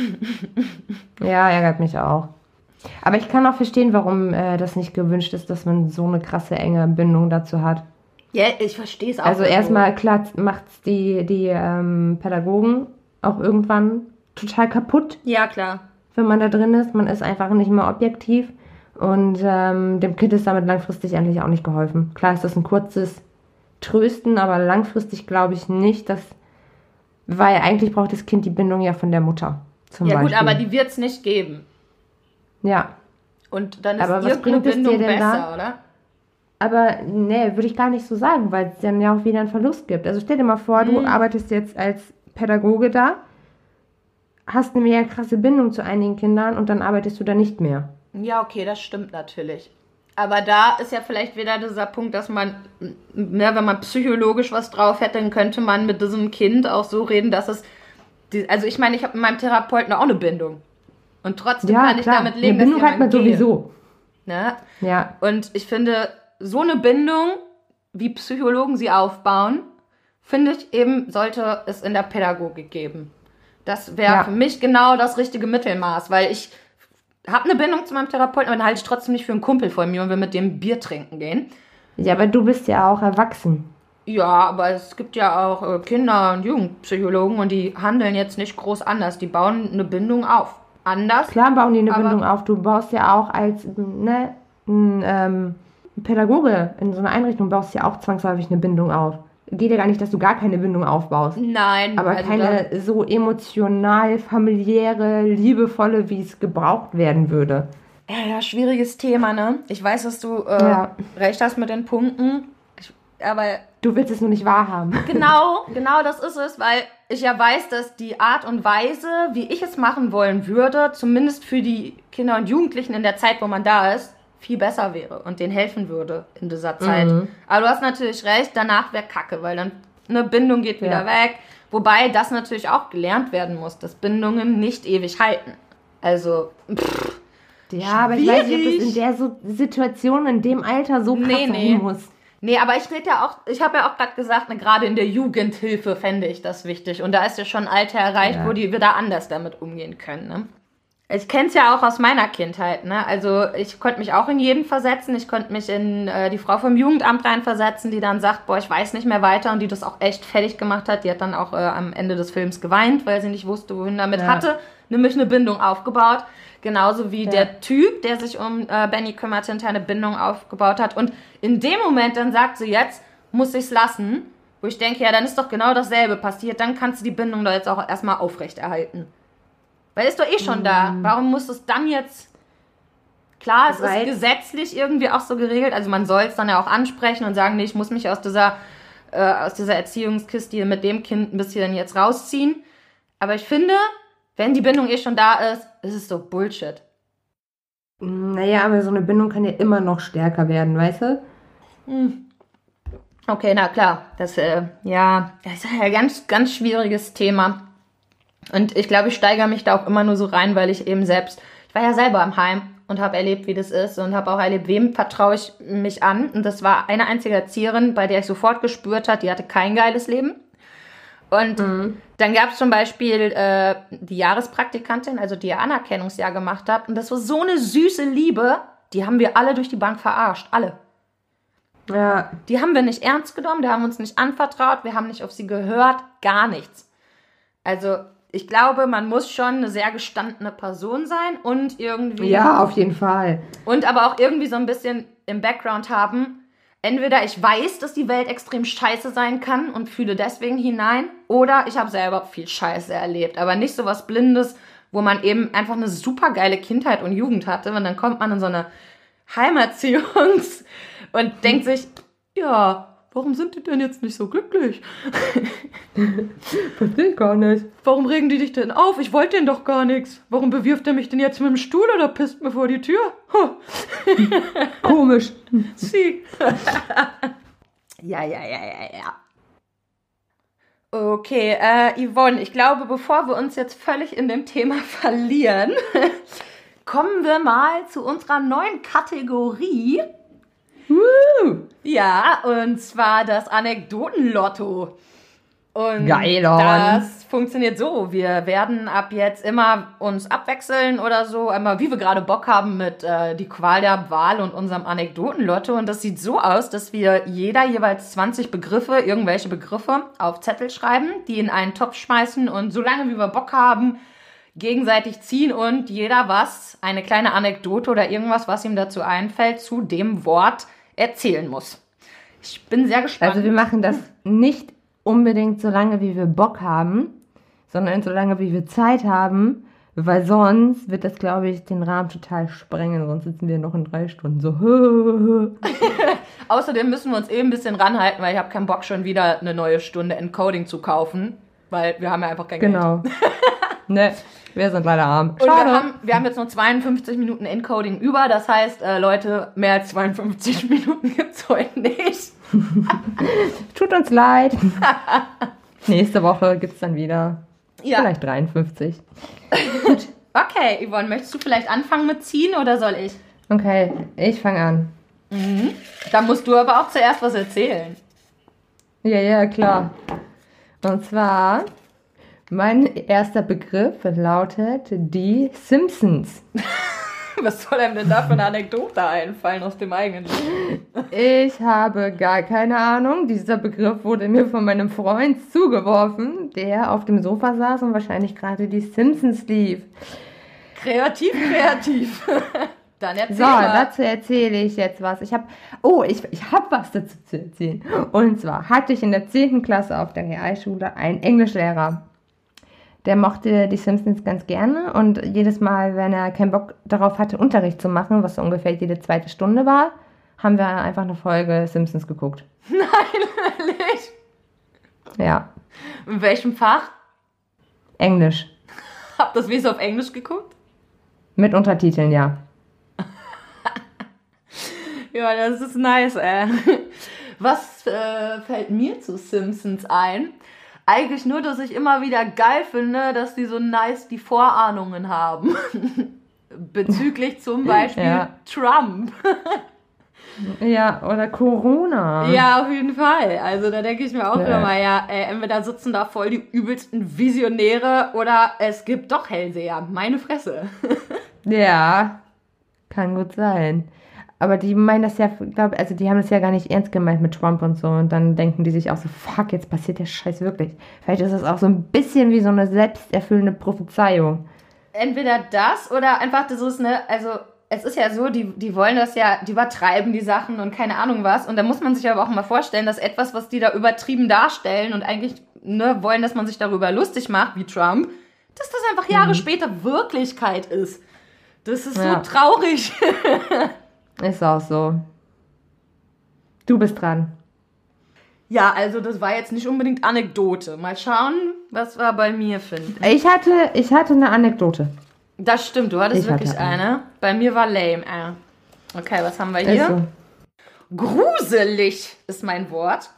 Speaker 2: Ja, ärgert mich auch. Aber ich kann auch verstehen, warum äh, das nicht gewünscht ist, dass man so eine krasse enge Bindung dazu hat.
Speaker 1: Ja, ich verstehe es auch.
Speaker 2: Also erstmal, klar, macht es die, die ähm, Pädagogen auch irgendwann total kaputt,
Speaker 1: Ja, klar.
Speaker 2: wenn man da drin ist. Man ist einfach nicht mehr objektiv. Und ähm, dem Kind ist damit langfristig eigentlich auch nicht geholfen. Klar ist das ein kurzes Trösten, aber langfristig glaube ich nicht, dass. Weil eigentlich braucht das Kind die Bindung ja von der Mutter. Zum
Speaker 1: Ja,
Speaker 2: Beispiel.
Speaker 1: gut, aber die wird es nicht geben.
Speaker 2: Ja.
Speaker 1: Und dann ist
Speaker 2: Aber was bringt es dir
Speaker 1: Bindung
Speaker 2: denn da?
Speaker 1: besser, oder?
Speaker 2: Aber nee, würde ich gar nicht so sagen, weil es dann ja auch wieder einen Verlust gibt. Also stell dir mal vor, du
Speaker 1: Mhm.
Speaker 2: arbeitest jetzt als Pädagoge da, hast eine mega krasse Bindung zu einigen Kindern und dann arbeitest du da nicht mehr.
Speaker 1: Ja, okay, das stimmt natürlich. Aber da ist ja vielleicht wieder dieser Punkt, dass man, ne, wenn man psychologisch was drauf hätte, dann könnte man mit diesem Kind auch so reden, dass es. Die, also ich meine, ich habe mit meinem Therapeuten auch eine Bindung. Und trotzdem
Speaker 2: Ja,
Speaker 1: kann ich
Speaker 2: klar.
Speaker 1: damit leben,
Speaker 2: eine Bindung
Speaker 1: dass
Speaker 2: hat man
Speaker 1: gehe,
Speaker 2: sowieso.
Speaker 1: Ne?
Speaker 2: Ja.
Speaker 1: Und ich finde, so eine Bindung, wie Psychologen sie aufbauen, finde ich eben, sollte es in der Pädagogik geben. Das wäre
Speaker 2: Ja.
Speaker 1: für mich genau das richtige Mittelmaß, weil ich habe eine Bindung zu meinem Therapeuten, aber den halte ich trotzdem nicht für einen Kumpel von mir und will mit dem Bier trinken gehen.
Speaker 2: Ja, aber du bist ja auch erwachsen.
Speaker 1: Ja, aber es gibt ja auch äh, Kinder- und Jugendpsychologen und die handeln jetzt nicht groß anders. Die bauen eine Bindung auf. Anders.
Speaker 2: Klar bauen die eine Bindung auf. Du baust ja auch als ne, ein ähm, Pädagoge in so einer Einrichtung, baust ja auch zwangsläufig eine Bindung auf. Geht ja gar nicht, dass du gar keine Bindung aufbaust.
Speaker 1: Nein,
Speaker 2: Aber
Speaker 1: also
Speaker 2: keine so emotional, familiäre, liebevolle, wie es gebraucht werden würde.
Speaker 1: ja, ja, schwieriges Thema, ne? Ich weiß, dass du äh,
Speaker 2: Ja.
Speaker 1: recht hast mit den Punkten. Ich, aber
Speaker 2: Du willst es nur nicht wahrhaben.
Speaker 1: Genau, genau das ist es, weil ich ja weiß, dass die Art und Weise, wie ich es machen wollen würde, zumindest für die Kinder und Jugendlichen in der Zeit, wo man da ist, viel besser wäre und denen helfen würde in dieser Zeit.
Speaker 2: Mhm.
Speaker 1: Aber du hast natürlich recht, danach wäre Kacke, weil dann eine Bindung geht wieder
Speaker 2: Ja.
Speaker 1: weg. Wobei das natürlich auch gelernt werden muss, dass Bindungen nicht ewig halten. Also, pff,
Speaker 2: Ja, aber ich weiß nicht, ob
Speaker 1: Schwierig.
Speaker 2: das in der so Situation, in dem Alter so krass
Speaker 1: Nee, nee.
Speaker 2: muss.
Speaker 1: Nee, aber ich rede ja auch, ich habe ja auch gerade gesagt, ne, gerade in der Jugendhilfe fände ich das wichtig. Und da ist ja schon ein Alter erreicht,
Speaker 2: Ja.
Speaker 1: wo die wieder anders damit umgehen können. Ne? Ich kenne es ja auch aus meiner Kindheit. Ne? Also ich konnte mich auch in jeden versetzen. Ich konnte mich in äh, die Frau vom Jugendamt reinversetzen, die dann sagt, boah, ich weiß nicht mehr weiter und die das auch echt fertig gemacht hat. Die hat dann auch äh, am Ende des Films geweint, weil sie nicht wusste, wohin damit
Speaker 2: Ja.
Speaker 1: hatte. Nämlich eine Bindung aufgebaut. Genauso wie
Speaker 2: Ja.
Speaker 1: der Typ, der sich um äh, Benny kümmerte, hinterher eine Bindung aufgebaut hat. Und in dem Moment dann sagt sie jetzt, muss ich's lassen. Wo ich denke, ja, dann ist doch genau dasselbe passiert. Dann kannst du die Bindung doch jetzt auch erstmal aufrechterhalten. Weil ist doch eh schon da. Warum muss es dann jetzt. Klar, es
Speaker 2: Weil-
Speaker 1: ist gesetzlich irgendwie auch so geregelt. Also man soll es dann ja auch ansprechen und sagen, nee, ich muss mich aus dieser, äh, aus dieser Erziehungskiste mit dem Kind ein bisschen jetzt rausziehen. Aber ich finde, wenn die Bindung eh schon da ist, ist es doch Bullshit.
Speaker 2: Naja, aber so eine Bindung kann ja immer noch stärker werden, weißt du?
Speaker 1: Okay, na klar. Das, äh, ja, das ist ja ein ganz, ganz schwieriges Thema. Und ich glaube, ich steigere mich da auch immer nur so rein, weil ich eben selbst, ich war ja selber im Heim und habe erlebt, wie das ist und habe auch erlebt, wem vertraue ich mich an. Und das war eine einzige Erzieherin, bei der ich sofort gespürt hat, die hatte kein geiles Leben. Und dann gab es zum Beispiel äh, die Jahrespraktikantin, also die ihr Anerkennungsjahr gemacht hat. Und das war so eine süße Liebe, die haben wir alle durch die Bank verarscht. Alle.
Speaker 2: Ja.
Speaker 1: Die haben wir nicht ernst genommen, die haben uns nicht anvertraut, wir haben nicht auf sie gehört, gar nichts. Also, ich glaube, man muss schon eine sehr gestandene Person sein und irgendwie.
Speaker 2: Ja, auf jeden Fall.
Speaker 1: Und aber auch irgendwie so ein bisschen im Background haben. Entweder ich weiß, dass die Welt extrem scheiße sein kann und fühle deswegen hinein, oder ich habe selber viel Scheiße erlebt. Aber nicht so was Blindes, wo man eben einfach eine super geile Kindheit und Jugend hatte. Und dann kommt man in so eine Heimerziehungs- und denkt sich, ja, warum sind die denn jetzt nicht so glücklich?
Speaker 2: Verstehe ich gar nicht.
Speaker 1: Warum regen die dich denn auf? Ich wollte denen doch gar nichts. Warum bewirft er mich denn jetzt mit dem Stuhl oder pisst mir vor die Tür?
Speaker 2: Komisch.
Speaker 1: Sie. ja, ja, ja, ja, ja. Okay, äh, Yvonne, ich glaube, bevor wir uns jetzt völlig in dem Thema verlieren, kommen wir mal zu unserer neuen Kategorie.
Speaker 2: Woo.
Speaker 1: Ja, und zwar das Anekdotenlotto. Und
Speaker 2: Geil,
Speaker 1: das funktioniert so. Wir werden ab jetzt immer uns abwechseln oder so, einmal wie wir gerade Bock haben mit äh, die Qual der Wahl und unserem Anekdotenlotto. Und das sieht so aus, dass wir jeder jeweils 20 Begriffe, irgendwelche Begriffe auf Zettel schreiben, die in einen Topf schmeißen und solange wie wir Bock haben, gegenseitig ziehen und jeder was, eine kleine Anekdote oder irgendwas, was ihm dazu einfällt, zu dem Wort erzählen muss. Ich bin sehr gespannt.
Speaker 2: Also wir machen das nicht unbedingt so lange, wie wir Bock haben, sondern so lange, wie wir Zeit haben, weil sonst wird das, glaube ich, den Rahmen total sprengen. Sonst sitzen wir noch in drei Stunden so.
Speaker 1: Außerdem müssen wir uns eben ein bisschen ranhalten, weil ich habe keinen Bock, schon wieder eine neue Stunde Encoding zu kaufen, weil wir haben ja einfach kein Geld.
Speaker 2: genau. ne, wir sind leider arm.
Speaker 1: Und wir haben, wir haben jetzt nur 52 Minuten Encoding über, das heißt, äh, Leute, mehr als 52 Minuten gibt's heute nicht.
Speaker 2: Tut uns leid. Nächste Woche gibt es dann wieder
Speaker 1: Ja.
Speaker 2: vielleicht 53.
Speaker 1: Okay, Yvonne, möchtest du vielleicht anfangen mit ziehen oder soll ich?
Speaker 2: Okay, ich fange an.
Speaker 1: Dann musst du aber auch zuerst was erzählen.
Speaker 2: Ja, ja, klar. Und zwar, mein erster Begriff lautet die Simpsons.
Speaker 1: Was soll einem denn da für eine Anekdote einfallen aus dem eigenen Leben?
Speaker 2: Ich habe gar keine Ahnung. Dieser Begriff wurde mir von meinem Freund zugeworfen, der auf dem Sofa saß und wahrscheinlich gerade die Simpsons lief.
Speaker 1: Kreativ, kreativ. Dann erzähl
Speaker 2: So,
Speaker 1: mal.
Speaker 2: dazu erzähle ich jetzt was. Ich habe, oh, ich, ich habe was dazu zu erzählen. Und zwar hatte ich in der 10. Klasse auf der Realschule einen Englischlehrer. Der mochte die Simpsons ganz gerne und jedes Mal, wenn er keinen Bock darauf hatte, Unterricht zu machen, was so ungefähr jede zweite Stunde war, haben wir einfach eine Folge Simpsons geguckt.
Speaker 1: Ehrlich?
Speaker 2: Ja,
Speaker 1: In welchem Fach?
Speaker 2: Englisch.
Speaker 1: Habt ihr das Wesen auf Englisch geguckt?
Speaker 2: Mit Untertiteln, ja.
Speaker 1: Ja, das ist nice, ey. Was äh, fällt mir zu Simpsons ein? Eigentlich nur, dass ich immer wieder geil finde, dass die so nice die Vorahnungen haben. Bezüglich zum Beispiel
Speaker 2: Ja.
Speaker 1: Trump.
Speaker 2: Ja, oder Corona.
Speaker 1: Ja, auf jeden Fall. Also da denke ich mir auch
Speaker 2: Ja.
Speaker 1: immer, ja, ey, entweder sitzen da voll die übelsten Visionäre oder es gibt doch Hellseher. Meine Fresse.
Speaker 2: Ja, kann gut sein. Aber die meinen das ja, glaub, also die haben das ja gar nicht ernst gemeint mit Trump und so. Und dann denken die sich auch so, fuck, jetzt passiert der Scheiß wirklich. Vielleicht ist das auch so ein bisschen wie so eine selbsterfüllende Prophezeiung.
Speaker 1: Entweder das oder einfach das ist eine, also es ist ja so, die, die wollen das ja, die übertreiben die Sachen und keine Ahnung was. Und da muss man sich aber auch mal vorstellen, dass etwas, was die da übertrieben darstellen und eigentlich ne, wollen, dass man sich darüber lustig macht, wie Trump, dass das einfach Jahre später Wirklichkeit ist. Das ist
Speaker 2: Ja.
Speaker 1: so traurig.
Speaker 2: Ist auch so. Du bist dran.
Speaker 1: Ja, also das war jetzt nicht unbedingt Anekdote. Mal schauen, was wir bei mir finden.
Speaker 2: Ich hatte, ich hatte eine Anekdote.
Speaker 1: Das stimmt, du hattest
Speaker 2: Ich hatte
Speaker 1: wirklich
Speaker 2: eine.
Speaker 1: eine. Bei mir war lame. Äh. Okay, was haben wir hier?
Speaker 2: so.
Speaker 1: Gruselig ist mein Wort.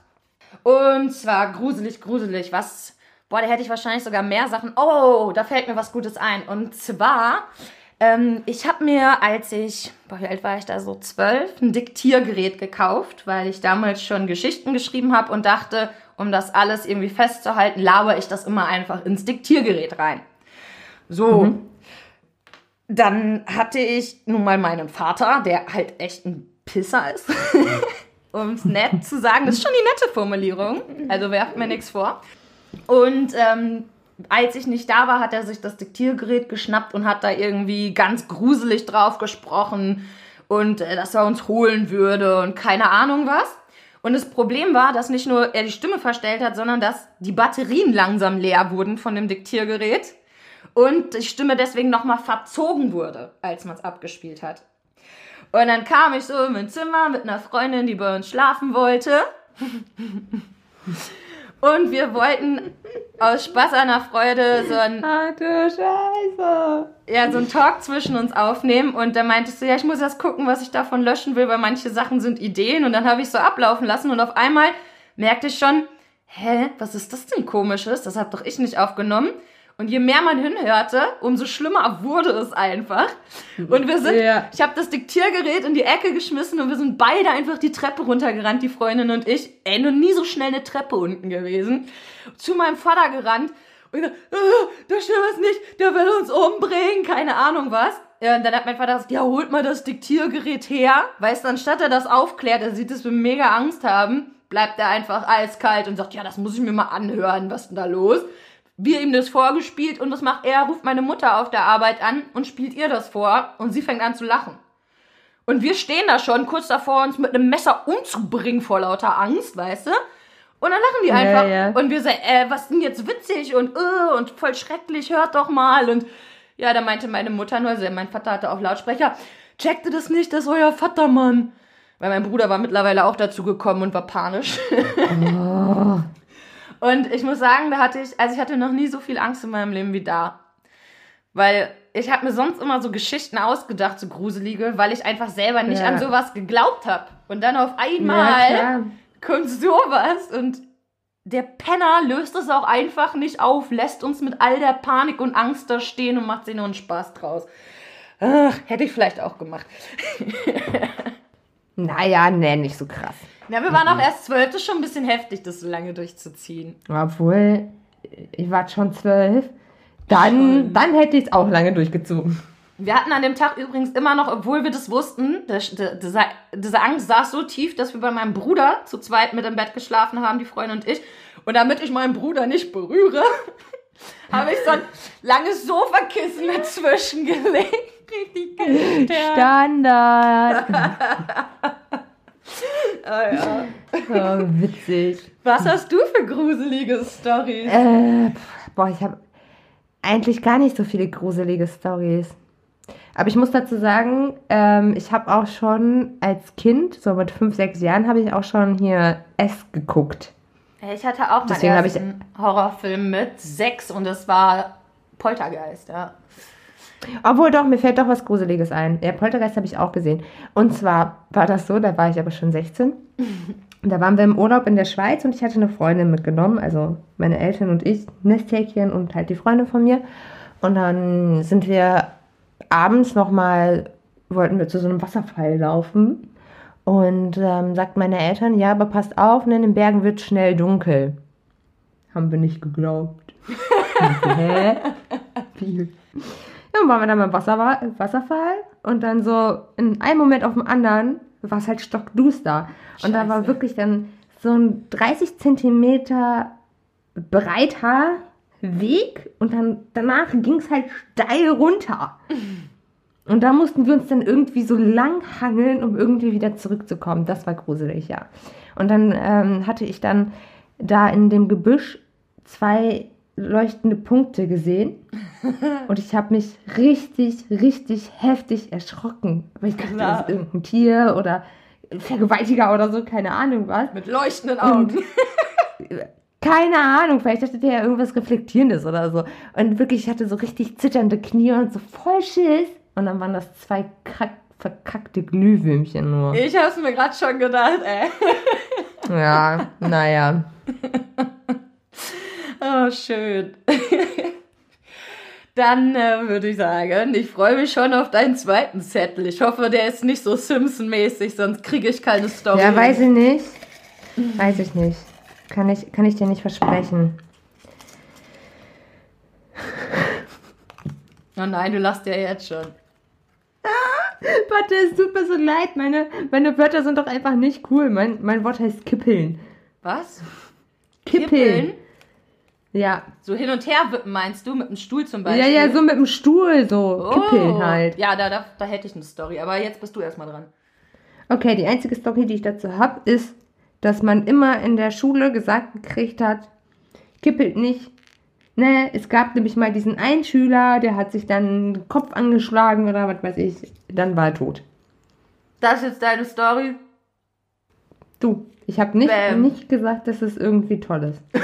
Speaker 1: Und zwar gruselig, gruselig. Was? Boah, da hätte ich wahrscheinlich sogar mehr Sachen. Oh, da fällt mir was Gutes ein. Und zwar, ähm, ich habe mir, als ich, boah, wie alt war ich da, so zwölf, ein Diktiergerät gekauft, weil ich damals schon Geschichten geschrieben habe und dachte, um das alles irgendwie festzuhalten, laber ich das immer einfach ins Diktiergerät rein. So. Dann hatte ich nun mal meinen Vater, der halt echt ein Pisser ist. um es nett zu sagen. Das ist schon die nette Formulierung. Also werft mir nichts vor. Und ähm, als ich nicht da war, hat er sich das Diktiergerät geschnappt und hat da irgendwie ganz gruselig drauf gesprochen und äh, dass er uns holen würde und keine Ahnung was. Und das Problem war, dass nicht nur er die Stimme verstellt hat, sondern dass die Batterien langsam leer wurden von dem Diktiergerät und die Stimme deswegen nochmal verzogen wurde, als man es abgespielt hat. Und dann kam ich so in mein Zimmer mit einer Freundin, die bei uns schlafen wollte. Und wir wollten aus Spaß an der Freude so ein,
Speaker 2: Ach du Scheiße.
Speaker 1: ja, so ein Talk zwischen uns aufnehmen. Und da meintest du, ja, ich muss erst gucken, was ich davon löschen will, weil manche Sachen sind Ideen. Und dann habe ich so ablaufen lassen. Und auf einmal merkte ich schon, hä, was ist das denn komisches? Das hab doch ich nicht aufgenommen. Und je mehr man hinhörte, umso schlimmer wurde es einfach. Und wir sind,
Speaker 2: Ja.
Speaker 1: ich habe das Diktiergerät in die Ecke geschmissen und wir sind beide einfach die Treppe runtergerannt, die Freundin und ich. Ey, noch nie so schnell eine Treppe unten gewesen. Zu meinem Vater gerannt und gesagt, äh, der stimmt es nicht, der will uns umbringen, keine Ahnung was. Ja, und dann hat mein Vater gesagt, ja, holt mal das Diktiergerät her. Weißt du, anstatt er das aufklärt, er sieht, dass wir mega Angst haben, bleibt er einfach eiskalt und sagt, ja, das muss ich mir mal anhören, was denn da los? Wir ihm das vorgespielt und was macht er? Ruft meine Mutter auf der Arbeit an und spielt ihr das vor und sie fängt an zu lachen. Und wir stehen da schon kurz davor, uns mit einem Messer umzubringen vor lauter Angst, weißt du? Und dann lachen die
Speaker 2: Ja,
Speaker 1: einfach.
Speaker 2: ja.
Speaker 1: Und wir sagen, äh, was ist denn jetzt witzig und äh, und voll schrecklich, hört doch mal. Und ja, da meinte meine Mutter nur, also mein Vater hatte auf Lautsprecher, checkte das nicht, das ist euer Vater, Mann. Weil mein Bruder war mittlerweile auch dazu gekommen und war panisch.
Speaker 2: Oh.
Speaker 1: Und ich muss sagen, da hatte ich, also ich hatte noch nie so viel Angst in meinem Leben wie da. Weil ich habe mir sonst immer so Geschichten ausgedacht, so gruselige, weil ich einfach selber nicht
Speaker 2: Ja.
Speaker 1: an sowas geglaubt habe. Und dann auf
Speaker 2: Ja,
Speaker 1: einmal
Speaker 2: klar.
Speaker 1: kommt sowas und der Penner löst es auch einfach nicht auf, lässt uns mit all der Panik und Angst da stehen und macht sich nur einen Spaß draus. Ach, hätte ich vielleicht auch gemacht.
Speaker 2: Naja, nee, nicht so krass.
Speaker 1: Ja, wir waren auch erst zwölf, das ist schon ein bisschen heftig, das so lange durchzuziehen.
Speaker 2: Obwohl, ich war schon zwölf. Dann, dann hätte ich es auch lange durchgezogen.
Speaker 1: Wir hatten an dem Tag übrigens immer noch, obwohl wir das wussten, das, das, diese, diese Angst saß so tief, dass wir bei meinem Bruder zu zweit mit im Bett geschlafen haben, die Freundin und ich. Und damit ich meinen Bruder nicht berühre, habe ich so ein langes Sofakissen dazwischen gelegt. Richtig gestört.
Speaker 2: Standard.
Speaker 1: Ah, ja.
Speaker 2: Oh, witzig.
Speaker 1: Was hast du für gruselige Storys?
Speaker 2: Äh, boah, ich habe eigentlich gar nicht so viele gruselige Stories. Aber ich muss dazu sagen, ähm, ich habe auch schon als Kind, so mit fünf, sechs Jahren, habe ich auch schon hier S geguckt.
Speaker 1: Ich hatte auch meinen
Speaker 2: Deswegen hab ich-
Speaker 1: ersten Horrorfilm mit sechs und es war Poltergeist, ja.
Speaker 2: Obwohl doch, mir fällt doch was Gruseliges ein. Ja, Poltergeist habe ich auch gesehen. Und zwar war das so, da war ich aber schon 16. Und da waren wir im Urlaub in der Schweiz und ich hatte eine Freundin mitgenommen, also meine Eltern und ich, Nesthäkchen und halt die Freundin von mir. Und dann sind wir abends nochmal, wollten wir zu so einem Wasserfall laufen. Und ähm, sagt meine Eltern, ja, aber passt auf, ne, in den Bergen wird schnell dunkel. Haben wir nicht geglaubt. Hä? Wie? Ja, dann waren wir dann beim Wasser, Wasserfall und dann so in einem Moment auf dem anderen war es halt stockduster. Und da war
Speaker 1: Scheiße.
Speaker 2: wirklich dann so ein 30 Zentimeter breiter Weg und dann danach ging es halt steil runter. Und da mussten wir uns dann irgendwie so lang hangeln, um irgendwie wieder zurückzukommen. Das war gruselig, ja. Und dann ähm, hatte ich dann da in dem Gebüsch zwei leuchtende Punkte gesehen. Und ich habe mich richtig, richtig heftig erschrocken. Weil ich dachte,
Speaker 1: Klar.
Speaker 2: das ist irgendein Tier oder Vergewaltiger oder so, keine Ahnung was.
Speaker 1: Mit leuchtenden Augen.
Speaker 2: Keine Ahnung, vielleicht dachte der ja irgendwas Reflektierendes oder so. Und wirklich, ich hatte so richtig zitternde Knie und so voll Schiss. Und dann waren das zwei krack, verkackte Glühwürmchen nur.
Speaker 1: Ich hab's mir gerade schon gedacht, ey.
Speaker 2: Ja, naja.
Speaker 1: Oh, schön. Dann äh, würde ich sagen, ich freue mich schon auf deinen zweiten Zettel. Ich hoffe, der ist nicht so Simpson-mäßig, sonst kriege ich keine Story.
Speaker 2: Ja, weiß ich nicht. Weiß ich nicht. Kann ich, kann ich dir nicht versprechen.
Speaker 1: Oh nein, du lachst ja jetzt schon.
Speaker 2: Warte, es tut mir so leid. Meine, meine Wörter sind doch einfach nicht cool. Mein, mein Wort heißt kippeln.
Speaker 1: Was?
Speaker 2: Kippeln? Ja.
Speaker 1: So hin und her wippen meinst du, mit dem Stuhl zum
Speaker 2: Ja,
Speaker 1: Beispiel?
Speaker 2: ja, so mit dem Stuhl, so.
Speaker 1: Oh.
Speaker 2: Kippeln halt.
Speaker 1: Ja, da, da, da hätte ich eine Story. Aber jetzt bist du erstmal dran.
Speaker 2: Okay, die einzige Story, die ich dazu habe, ist, dass man immer in der Schule gesagt gekriegt hat, kippelt nicht. Ne, es gab nämlich mal diesen einen Schüler, der hat sich dann den Kopf angeschlagen oder was weiß ich, dann war er tot.
Speaker 1: Das ist jetzt deine Story?
Speaker 2: Du, ich habe nicht, nicht gesagt, dass es irgendwie toll ist.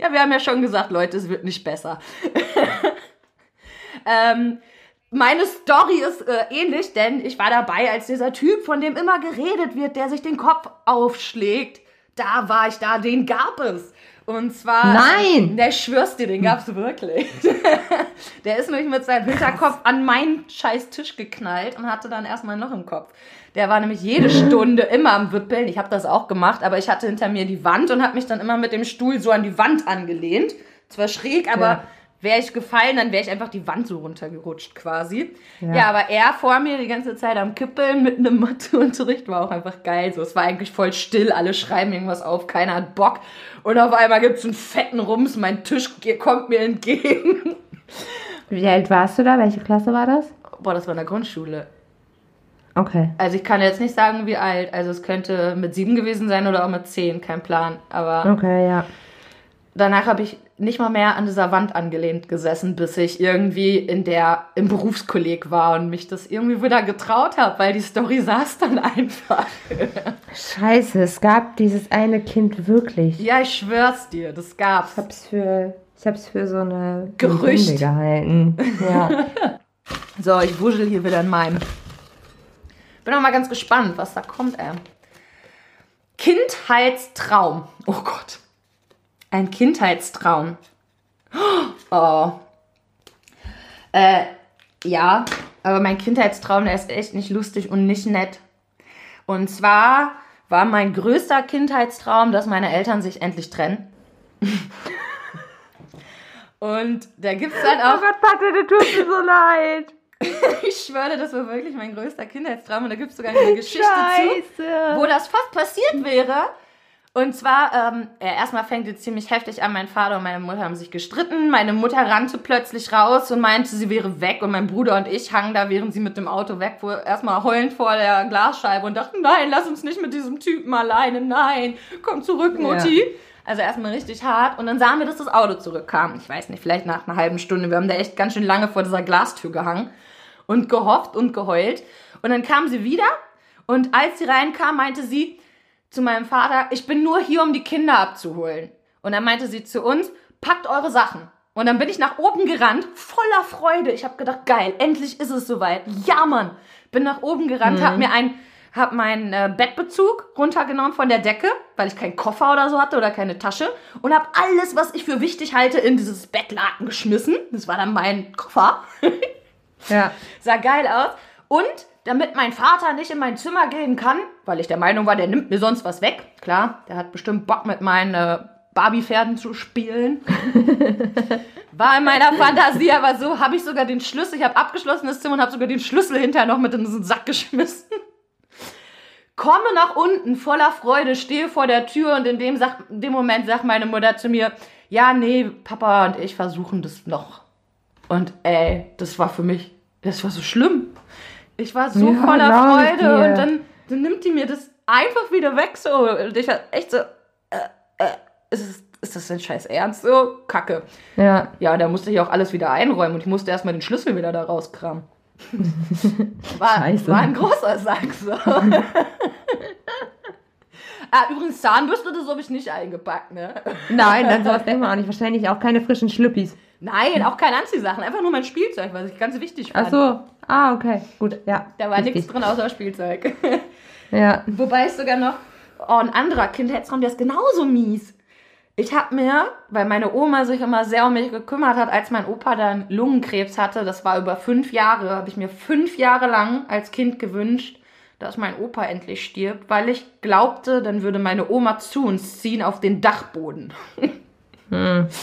Speaker 1: Ja, wir haben ja schon gesagt, Leute, es wird nicht besser. ähm, meine Story ist äh, ähnlich, denn ich war dabei, als dieser Typ, von dem immer geredet wird, der sich den Kopf aufschlägt, da war ich da, den gab es. Und zwar.
Speaker 2: Nein!
Speaker 1: Der schwörst dir, den gab's wirklich. der ist nämlich mit seinem Hinterkopf an meinen scheiß Tisch geknallt und hatte dann erstmal noch im Kopf. Der war nämlich jede Stunde immer am Wippeln. Ich habe das auch gemacht, aber ich hatte hinter mir die Wand und habe mich dann immer mit dem Stuhl so an die Wand angelehnt. Zwar schräg, aber
Speaker 2: Ja.
Speaker 1: Wäre ich gefallen, dann wäre ich einfach die Wand so runtergerutscht quasi. Ja.
Speaker 2: Ja.
Speaker 1: aber er vor mir die ganze Zeit am Kippeln mit einem Matheunterricht war auch einfach geil. So, es war eigentlich voll still, alle schreiben irgendwas auf, keiner hat Bock. Und auf einmal gibt's einen fetten Rums, mein Tisch kommt mir entgegen.
Speaker 2: Wie alt warst du da? Welche Klasse war das?
Speaker 1: Boah, das war in der Grundschule.
Speaker 2: Okay.
Speaker 1: Also ich kann jetzt nicht sagen, wie alt. Also es könnte mit sieben gewesen sein oder auch mit zehn, kein Plan. Aber
Speaker 2: Okay, ja.
Speaker 1: danach habe ich nicht mal mehr an dieser Wand angelehnt gesessen, bis ich irgendwie in der im Berufskolleg war und mich das irgendwie wieder getraut habe, weil die Story saß dann einfach.
Speaker 2: Scheiße, es gab dieses eine Kind wirklich.
Speaker 1: Ja, ich schwör's dir, das gab's.
Speaker 2: Ich hab's für, ich hab's für so eine
Speaker 1: Gerücht.
Speaker 2: Gehalten. Ja.
Speaker 1: So, ich wuschel hier wieder in meinem. Bin auch mal ganz gespannt, was da kommt, ey. Kindheitstraum. Oh Gott. Ein Kindheitstraum. Oh. Äh, ja, aber mein Kindheitstraum, der ist echt nicht lustig und nicht nett. Und zwar war mein größter Kindheitstraum, dass meine Eltern sich endlich trennen. und da gibt's dann auch.
Speaker 2: Oh Gott, Patte, du tust mir so leid.
Speaker 1: Ich schwöre, das war wirklich mein größter Kindheitstraum und da gibt es sogar eine Geschichte zu, wo das fast passiert wäre. Und zwar, ähm, ja, erstmal fängt es ziemlich heftig an. Mein Vater und meine Mutter haben sich gestritten. Meine Mutter rannte plötzlich raus und meinte, sie wäre weg. Und mein Bruder und ich hangen da, während sie mit dem Auto weg fuhr, erstmal heulend vor der Glasscheibe und dachten, nein, lass uns nicht mit diesem Typen alleine. Nein, komm zurück, Mutti. Also erstmal richtig hart. Und dann sahen wir, dass das Auto zurückkam. Ich weiß nicht, vielleicht nach einer halben Stunde. Wir haben da echt ganz schön lange vor dieser Glastür gehangen und gehofft und geheult. Und dann kam sie wieder und als sie reinkam, meinte sie zu meinem Vater, ich bin nur hier, um die Kinder abzuholen. Und dann meinte sie zu uns, packt eure Sachen. Und dann bin ich nach oben gerannt, voller Freude. Ich habe gedacht, geil, endlich ist es soweit. Ja, Mann. Bin nach oben gerannt, hab mir ein hab meinen äh, Bettbezug runtergenommen von der Decke, weil ich keinen Koffer oder so hatte oder keine Tasche und hab alles, was ich für wichtig halte, in dieses Bettlaken geschmissen. Das war dann mein Koffer.
Speaker 2: Ja.
Speaker 1: sah geil aus. Und damit mein Vater nicht in mein Zimmer gehen kann, weil ich der Meinung war, der nimmt mir sonst was weg. Klar, der hat bestimmt Bock mit meinen äh, Barbie-Pferden zu spielen. War in meiner Fantasie aber so, habe ich sogar den Schlüssel, ich habe abgeschlossen das Zimmer und habe sogar den Schlüssel hinterher noch mit in diesen Sack geschmissen. Komme nach unten voller Freude, stehe vor der Tür und in dem, sagt, in dem Moment sagt meine Mutter zu mir, ja, nee, Papa und ich versuchen das noch. Und ey, das war für mich, das war so schlimm. Ich war so
Speaker 2: Ja,
Speaker 1: voller Freude und dann, dann nimmt die mir das einfach wieder weg so. Und ich war echt so, äh, äh, ist, es, ist das denn scheiß Ernst? So, kacke.
Speaker 2: Ja.
Speaker 1: Ja, da musste ich auch alles wieder einräumen und ich musste erstmal den Schlüssel wieder da rauskramen. War,
Speaker 2: Scheiße.
Speaker 1: war ein großer Sack so. ah, übrigens, Zahnbürste, das habe ich nicht eingepackt, ne?
Speaker 2: Nein, dann sowas denkt man auch nicht. Wahrscheinlich auch keine frischen Schlüppis.
Speaker 1: Nein, auch keine Anziehsachen, einfach nur mein Spielzeug, was ich ganz wichtig fand.
Speaker 2: Ach so. Ah, okay. Gut, ja.
Speaker 1: Da war nichts drin außer Spielzeug.
Speaker 2: Ja.
Speaker 1: Wobei es sogar noch, oh, ein anderer Kindheitsraum, der ist genauso mies. Ich habe mir, weil meine Oma sich immer sehr um mich gekümmert hat, als mein Opa dann Lungenkrebs hatte, das war über fünf Jahre, habe ich mir fünf Jahre lang als Kind gewünscht, dass mein Opa endlich stirbt, weil ich glaubte, dann würde meine Oma zu uns ziehen auf den Dachboden.
Speaker 2: Hm.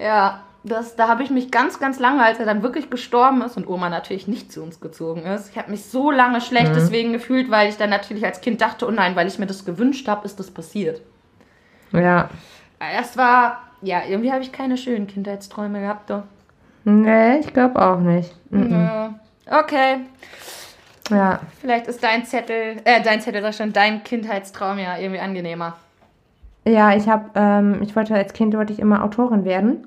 Speaker 1: Ja, das, da habe ich mich ganz, ganz lange, als er dann wirklich gestorben ist und Oma natürlich nicht zu uns gezogen ist, ich habe mich so lange schlecht deswegen gefühlt, weil ich dann natürlich als Kind dachte, oh nein, weil ich mir das gewünscht habe, ist das passiert.
Speaker 2: Ja.
Speaker 1: Das war, ja, irgendwie habe ich keine schönen Kindheitsträume gehabt, doch.
Speaker 2: Nee, ich glaube auch nicht. Mhm.
Speaker 1: Okay,
Speaker 2: Ja.
Speaker 1: vielleicht ist dein Zettel, äh, dein Zettel, sag schon, dein Kindheitstraum ja irgendwie angenehmer.
Speaker 2: Ja, ich habe, ähm, ich wollte als Kind wollte ich immer Autorin werden.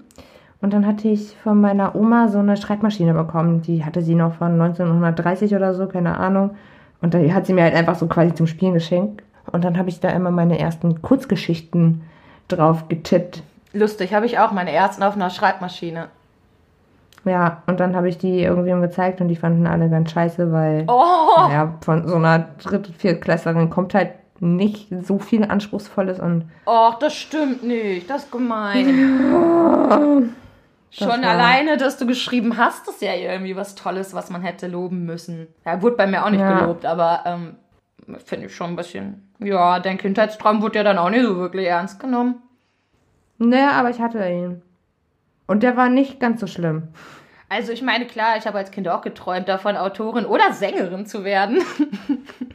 Speaker 2: Und dann hatte ich von meiner Oma so eine Schreibmaschine bekommen. Die hatte sie noch von 1930 oder so, keine Ahnung. Und da hat sie mir halt einfach so quasi zum Spielen geschenkt. Und dann habe ich da immer meine ersten Kurzgeschichten drauf getippt.
Speaker 1: Lustig, habe ich auch meine ersten auf einer Schreibmaschine.
Speaker 2: Ja, und dann habe ich die irgendwem gezeigt und die fanden alle ganz scheiße, weil
Speaker 1: Oh!
Speaker 2: naja, von so einer dritt- viertklässlerin kommt halt nicht so viel Anspruchsvolles und
Speaker 1: Och, das stimmt nicht. Das ist gemein. Schon
Speaker 2: war-
Speaker 1: alleine, dass du geschrieben hast, ist ja irgendwie was Tolles, was man hätte loben müssen. Ja, wurde bei mir auch nicht
Speaker 2: Ja.
Speaker 1: gelobt, aber ähm, finde ich schon ein bisschen. Ja, dein Kindheitstraum wurde ja dann auch nicht so wirklich ernst genommen.
Speaker 2: naja, aber ich hatte ihn. Und der war nicht ganz so schlimm.
Speaker 1: Also ich meine, klar, ich habe als Kind auch geträumt davon, Autorin oder Sängerin zu werden.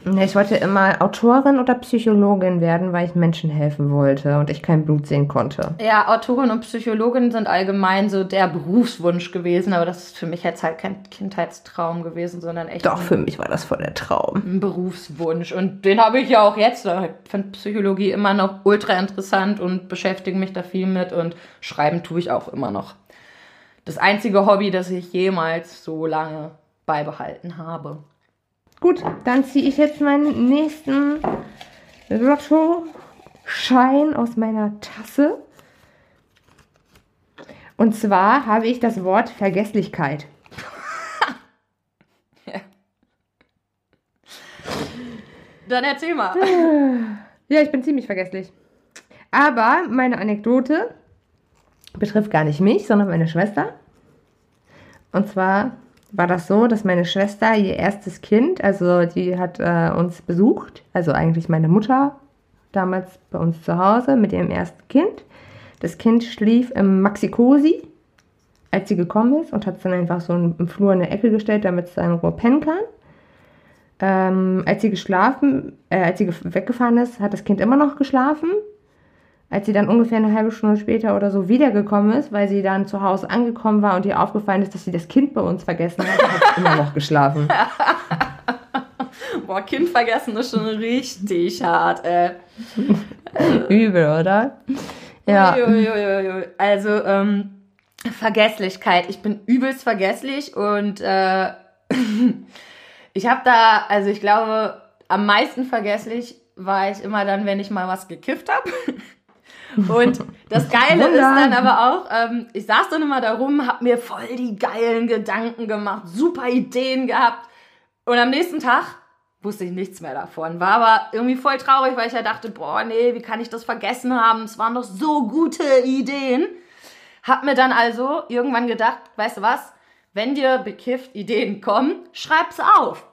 Speaker 2: Nee, ich wollte immer Autorin oder Psychologin werden, weil ich Menschen helfen wollte und ich kein Blut sehen konnte.
Speaker 1: Ja, Autorin und Psychologin sind allgemein so der Berufswunsch gewesen, aber das ist für mich jetzt halt kein Kindheitstraum gewesen, sondern echt
Speaker 2: Doch, für mich war das voll der Traum.
Speaker 1: ein Berufswunsch. Und den habe ich ja auch jetzt. Ich finde Psychologie immer noch ultra interessant und beschäftige mich da viel mit und schreiben tue ich auch immer noch. Das einzige Hobby, das ich jemals so lange beibehalten habe.
Speaker 2: Gut, dann ziehe ich jetzt meinen nächsten Lotto-Schein aus meiner Tasse. Und zwar habe ich das Wort Vergesslichkeit.
Speaker 1: Dann erzähl mal.
Speaker 2: Ja, ich bin ziemlich vergesslich. Aber meine Anekdote betrifft gar nicht mich, sondern meine Schwester. Und zwar war das so, dass meine Schwester ihr erstes Kind, also die hat äh, uns besucht, also eigentlich meine Mutter damals bei uns zu Hause mit ihrem ersten Kind. Das Kind schlief im Maxi-Cosi, als sie gekommen ist und hat es dann einfach so im Flur in eine Ecke gestellt, damit es da in Ruhe pennen kann. Ähm, als sie geschlafen, äh, als sie gef- weggefahren ist, hat das Kind immer noch geschlafen. Als sie dann ungefähr eine halbe Stunde später oder so wiedergekommen ist, weil sie dann zu Hause angekommen war und ihr aufgefallen ist, dass sie das Kind bei uns vergessen hat, hat immer noch geschlafen.
Speaker 1: Boah, Kind vergessen ist schon richtig hart, ey.
Speaker 2: Übel, oder? Ja.
Speaker 1: Uiuiuiui. Also, ähm, Vergesslichkeit. Ich bin übelst vergesslich und äh, ich habe da, also ich glaube, am meisten vergesslich war ich immer dann, wenn ich mal was gekifft habe. Und das Geile ist dann aber auch, ähm, ich saß dann immer da rum, hab mir voll die geilen Gedanken gemacht, super Ideen gehabt. Und am nächsten Tag wusste ich nichts mehr davon. War aber irgendwie voll traurig, weil ich ja dachte, boah, nee, wie kann ich das vergessen haben? Es waren doch so gute Ideen. Hab mir dann also irgendwann gedacht, weißt du was? Wenn dir bekifft Ideen kommen, schreib's auf.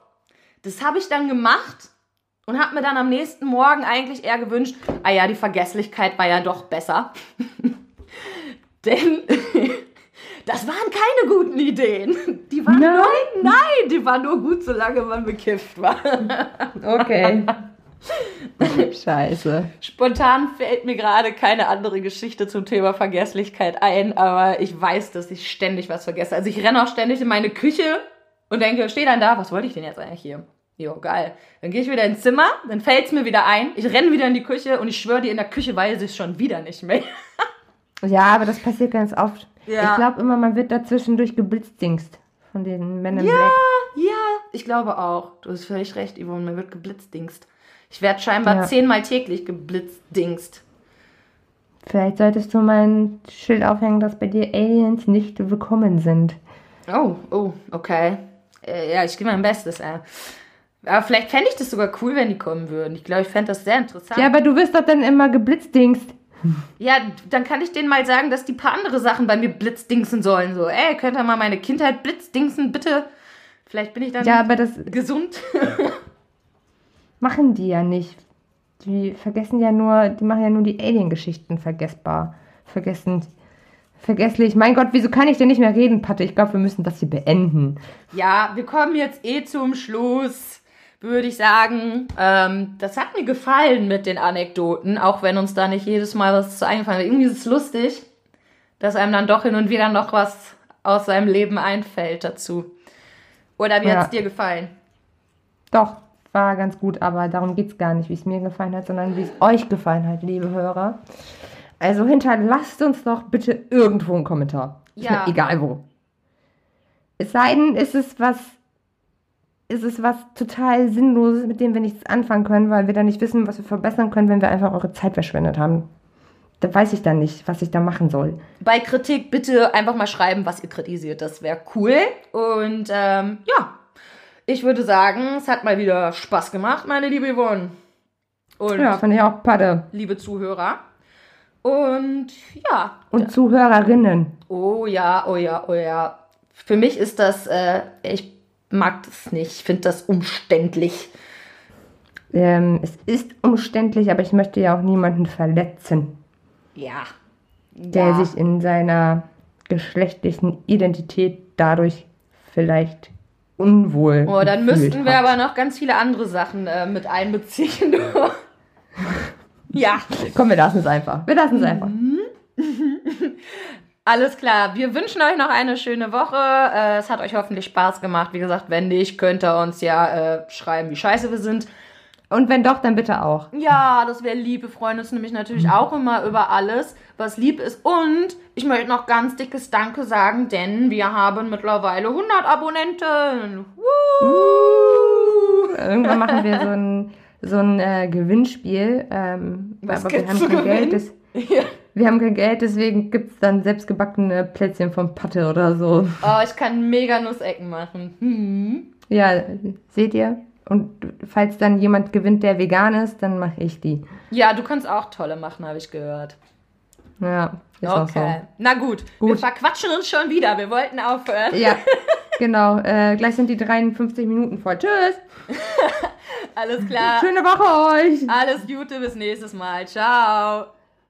Speaker 1: Das habe ich dann gemacht und habe mir dann am nächsten Morgen eigentlich eher gewünscht, ah ja, die Vergesslichkeit war ja doch besser. Denn das waren keine guten Ideen. Die waren
Speaker 2: Nein?
Speaker 1: nur, nein, die waren nur gut, solange man bekifft war.
Speaker 2: Okay. Scheiße.
Speaker 1: Spontan fällt mir gerade keine andere Geschichte zum Thema Vergesslichkeit ein, aber ich weiß, dass ich ständig was vergesse. Also ich renne auch ständig in meine Küche und denke, stehe dann da, was wollte ich denn jetzt eigentlich hier? Jo, geil. Dann gehe ich wieder ins Zimmer, dann fällt es mir wieder ein, ich renne wieder in die Küche und ich schwöre dir, in der Küche weiß ich es schon wieder nicht mehr.
Speaker 2: Ja, aber das passiert ganz oft.
Speaker 1: Ja.
Speaker 2: Ich glaube immer, man wird dazwischendurch geblitzdingst von den Männern ja.
Speaker 1: Ja, ich glaube auch. Du hast völlig recht, Yvonne, mir wird geblitzdingst. Ich werde scheinbar
Speaker 2: Ja.
Speaker 1: zehnmal täglich geblitzdingst.
Speaker 2: Vielleicht solltest du mal ein Schild aufhängen, dass bei dir Aliens nicht willkommen sind.
Speaker 1: Oh, oh, okay. Äh, ja, ich gebe mein Bestes, ey. Aber vielleicht fände ich das sogar cool, wenn die kommen würden. Ich glaube, ich fände das sehr interessant.
Speaker 2: Ja, aber du wirst doch dann immer geblitzdingst.
Speaker 1: Ja, dann kann ich denen mal sagen, dass die paar andere Sachen bei mir blitzdingsen sollen. So, ey, könnt ihr mal meine Kindheit blitzdingsen, bitte? Vielleicht bin ich dann
Speaker 2: Ja, aber das
Speaker 1: gesund.
Speaker 2: machen die ja nicht. Die vergessen ja nur, die machen ja nur die Alien-Geschichten vergessbar. Vergessen. Vergesslich. Mein Gott, wieso kann ich denn nicht mehr reden, Patte? Ich glaube, wir müssen das hier beenden.
Speaker 1: Ja, wir kommen jetzt eh zum Schluss, würde ich sagen. Ähm, das hat mir gefallen mit den Anekdoten, auch wenn uns da nicht jedes Mal was zu eingefallen ist. Irgendwie ist es lustig, dass einem dann doch hin und wieder noch was aus seinem Leben einfällt dazu. Oder wie
Speaker 2: Ja.
Speaker 1: hat es dir gefallen?
Speaker 2: Doch, war ganz gut, aber darum geht es gar nicht, wie es mir gefallen hat, sondern wie es euch gefallen hat, liebe Hörer. Also hinterlasst uns doch bitte irgendwo einen Kommentar.
Speaker 1: Ja.
Speaker 2: egal wo. Es sei denn, ist es was. Ist es was total Sinnloses, mit dem wir nichts anfangen können, weil wir dann nicht wissen, was wir verbessern können, wenn wir einfach eure Zeit verschwendet haben. Da weiß ich dann nicht, was ich da machen soll.
Speaker 1: Bei Kritik bitte einfach mal schreiben, was ihr kritisiert. Das wäre cool. Und ähm, ja, ich würde sagen, es hat mal wieder Spaß gemacht, meine liebe Yvonne. Und
Speaker 2: Ja, fand ich auch Patte.
Speaker 1: liebe Zuhörer. Und ja.
Speaker 2: Und Zuhörerinnen.
Speaker 1: Oh ja, oh ja, oh ja. Für mich ist das, äh, ich mag das nicht. Ich finde das umständlich.
Speaker 2: Ähm, es ist umständlich, aber ich möchte ja auch niemanden verletzen,
Speaker 1: Ja.
Speaker 2: der
Speaker 1: ja.
Speaker 2: sich in seiner geschlechtlichen Identität dadurch vielleicht unwohl
Speaker 1: Oh, dann müssten wir
Speaker 2: hat.
Speaker 1: aber noch ganz viele andere Sachen äh, mit einbeziehen. ja,
Speaker 2: Komm, wir lassen es einfach. Wir lassen es einfach.
Speaker 1: alles klar. Wir wünschen euch noch eine schöne Woche. Äh, es hat euch hoffentlich Spaß gemacht. Wie gesagt, wenn nicht, könnt ihr uns ja äh, schreiben, wie scheiße wir sind.
Speaker 2: Und wenn doch, dann bitte auch.
Speaker 1: Ja, das wäre lieb. Wir freuen uns nämlich natürlich auch immer über alles, was lieb ist. Und ich möchte noch ganz dickes Danke sagen, denn wir haben mittlerweile 100 Abonnenten. Woo!
Speaker 2: Irgendwann machen wir so ein, so ein äh, Gewinnspiel. Ähm,
Speaker 1: Was
Speaker 2: aber wir haben kein
Speaker 1: gewinnen?
Speaker 2: Geld. Das,
Speaker 1: Ja.
Speaker 2: Wir haben kein Geld, deswegen gibt es dann selbstgebackene Plätzchen von Patte oder so.
Speaker 1: Oh, ich kann mega Nussecken machen. Hm.
Speaker 2: Ja, seht ihr? Und falls dann jemand gewinnt, der vegan ist, dann mache ich die.
Speaker 1: Ja, du kannst auch tolle machen, habe ich gehört.
Speaker 2: Ja, ist auch
Speaker 1: Okay. Na gut, wir
Speaker 2: Gut.
Speaker 1: verquatschen uns schon wieder. Wir wollten aufhören.
Speaker 2: so. Ja, genau. Äh, gleich sind die 53 Minuten voll. Tschüss.
Speaker 1: Alles klar.
Speaker 2: Schöne Woche euch.
Speaker 1: Alles Gute, bis nächstes Mal. Ciao.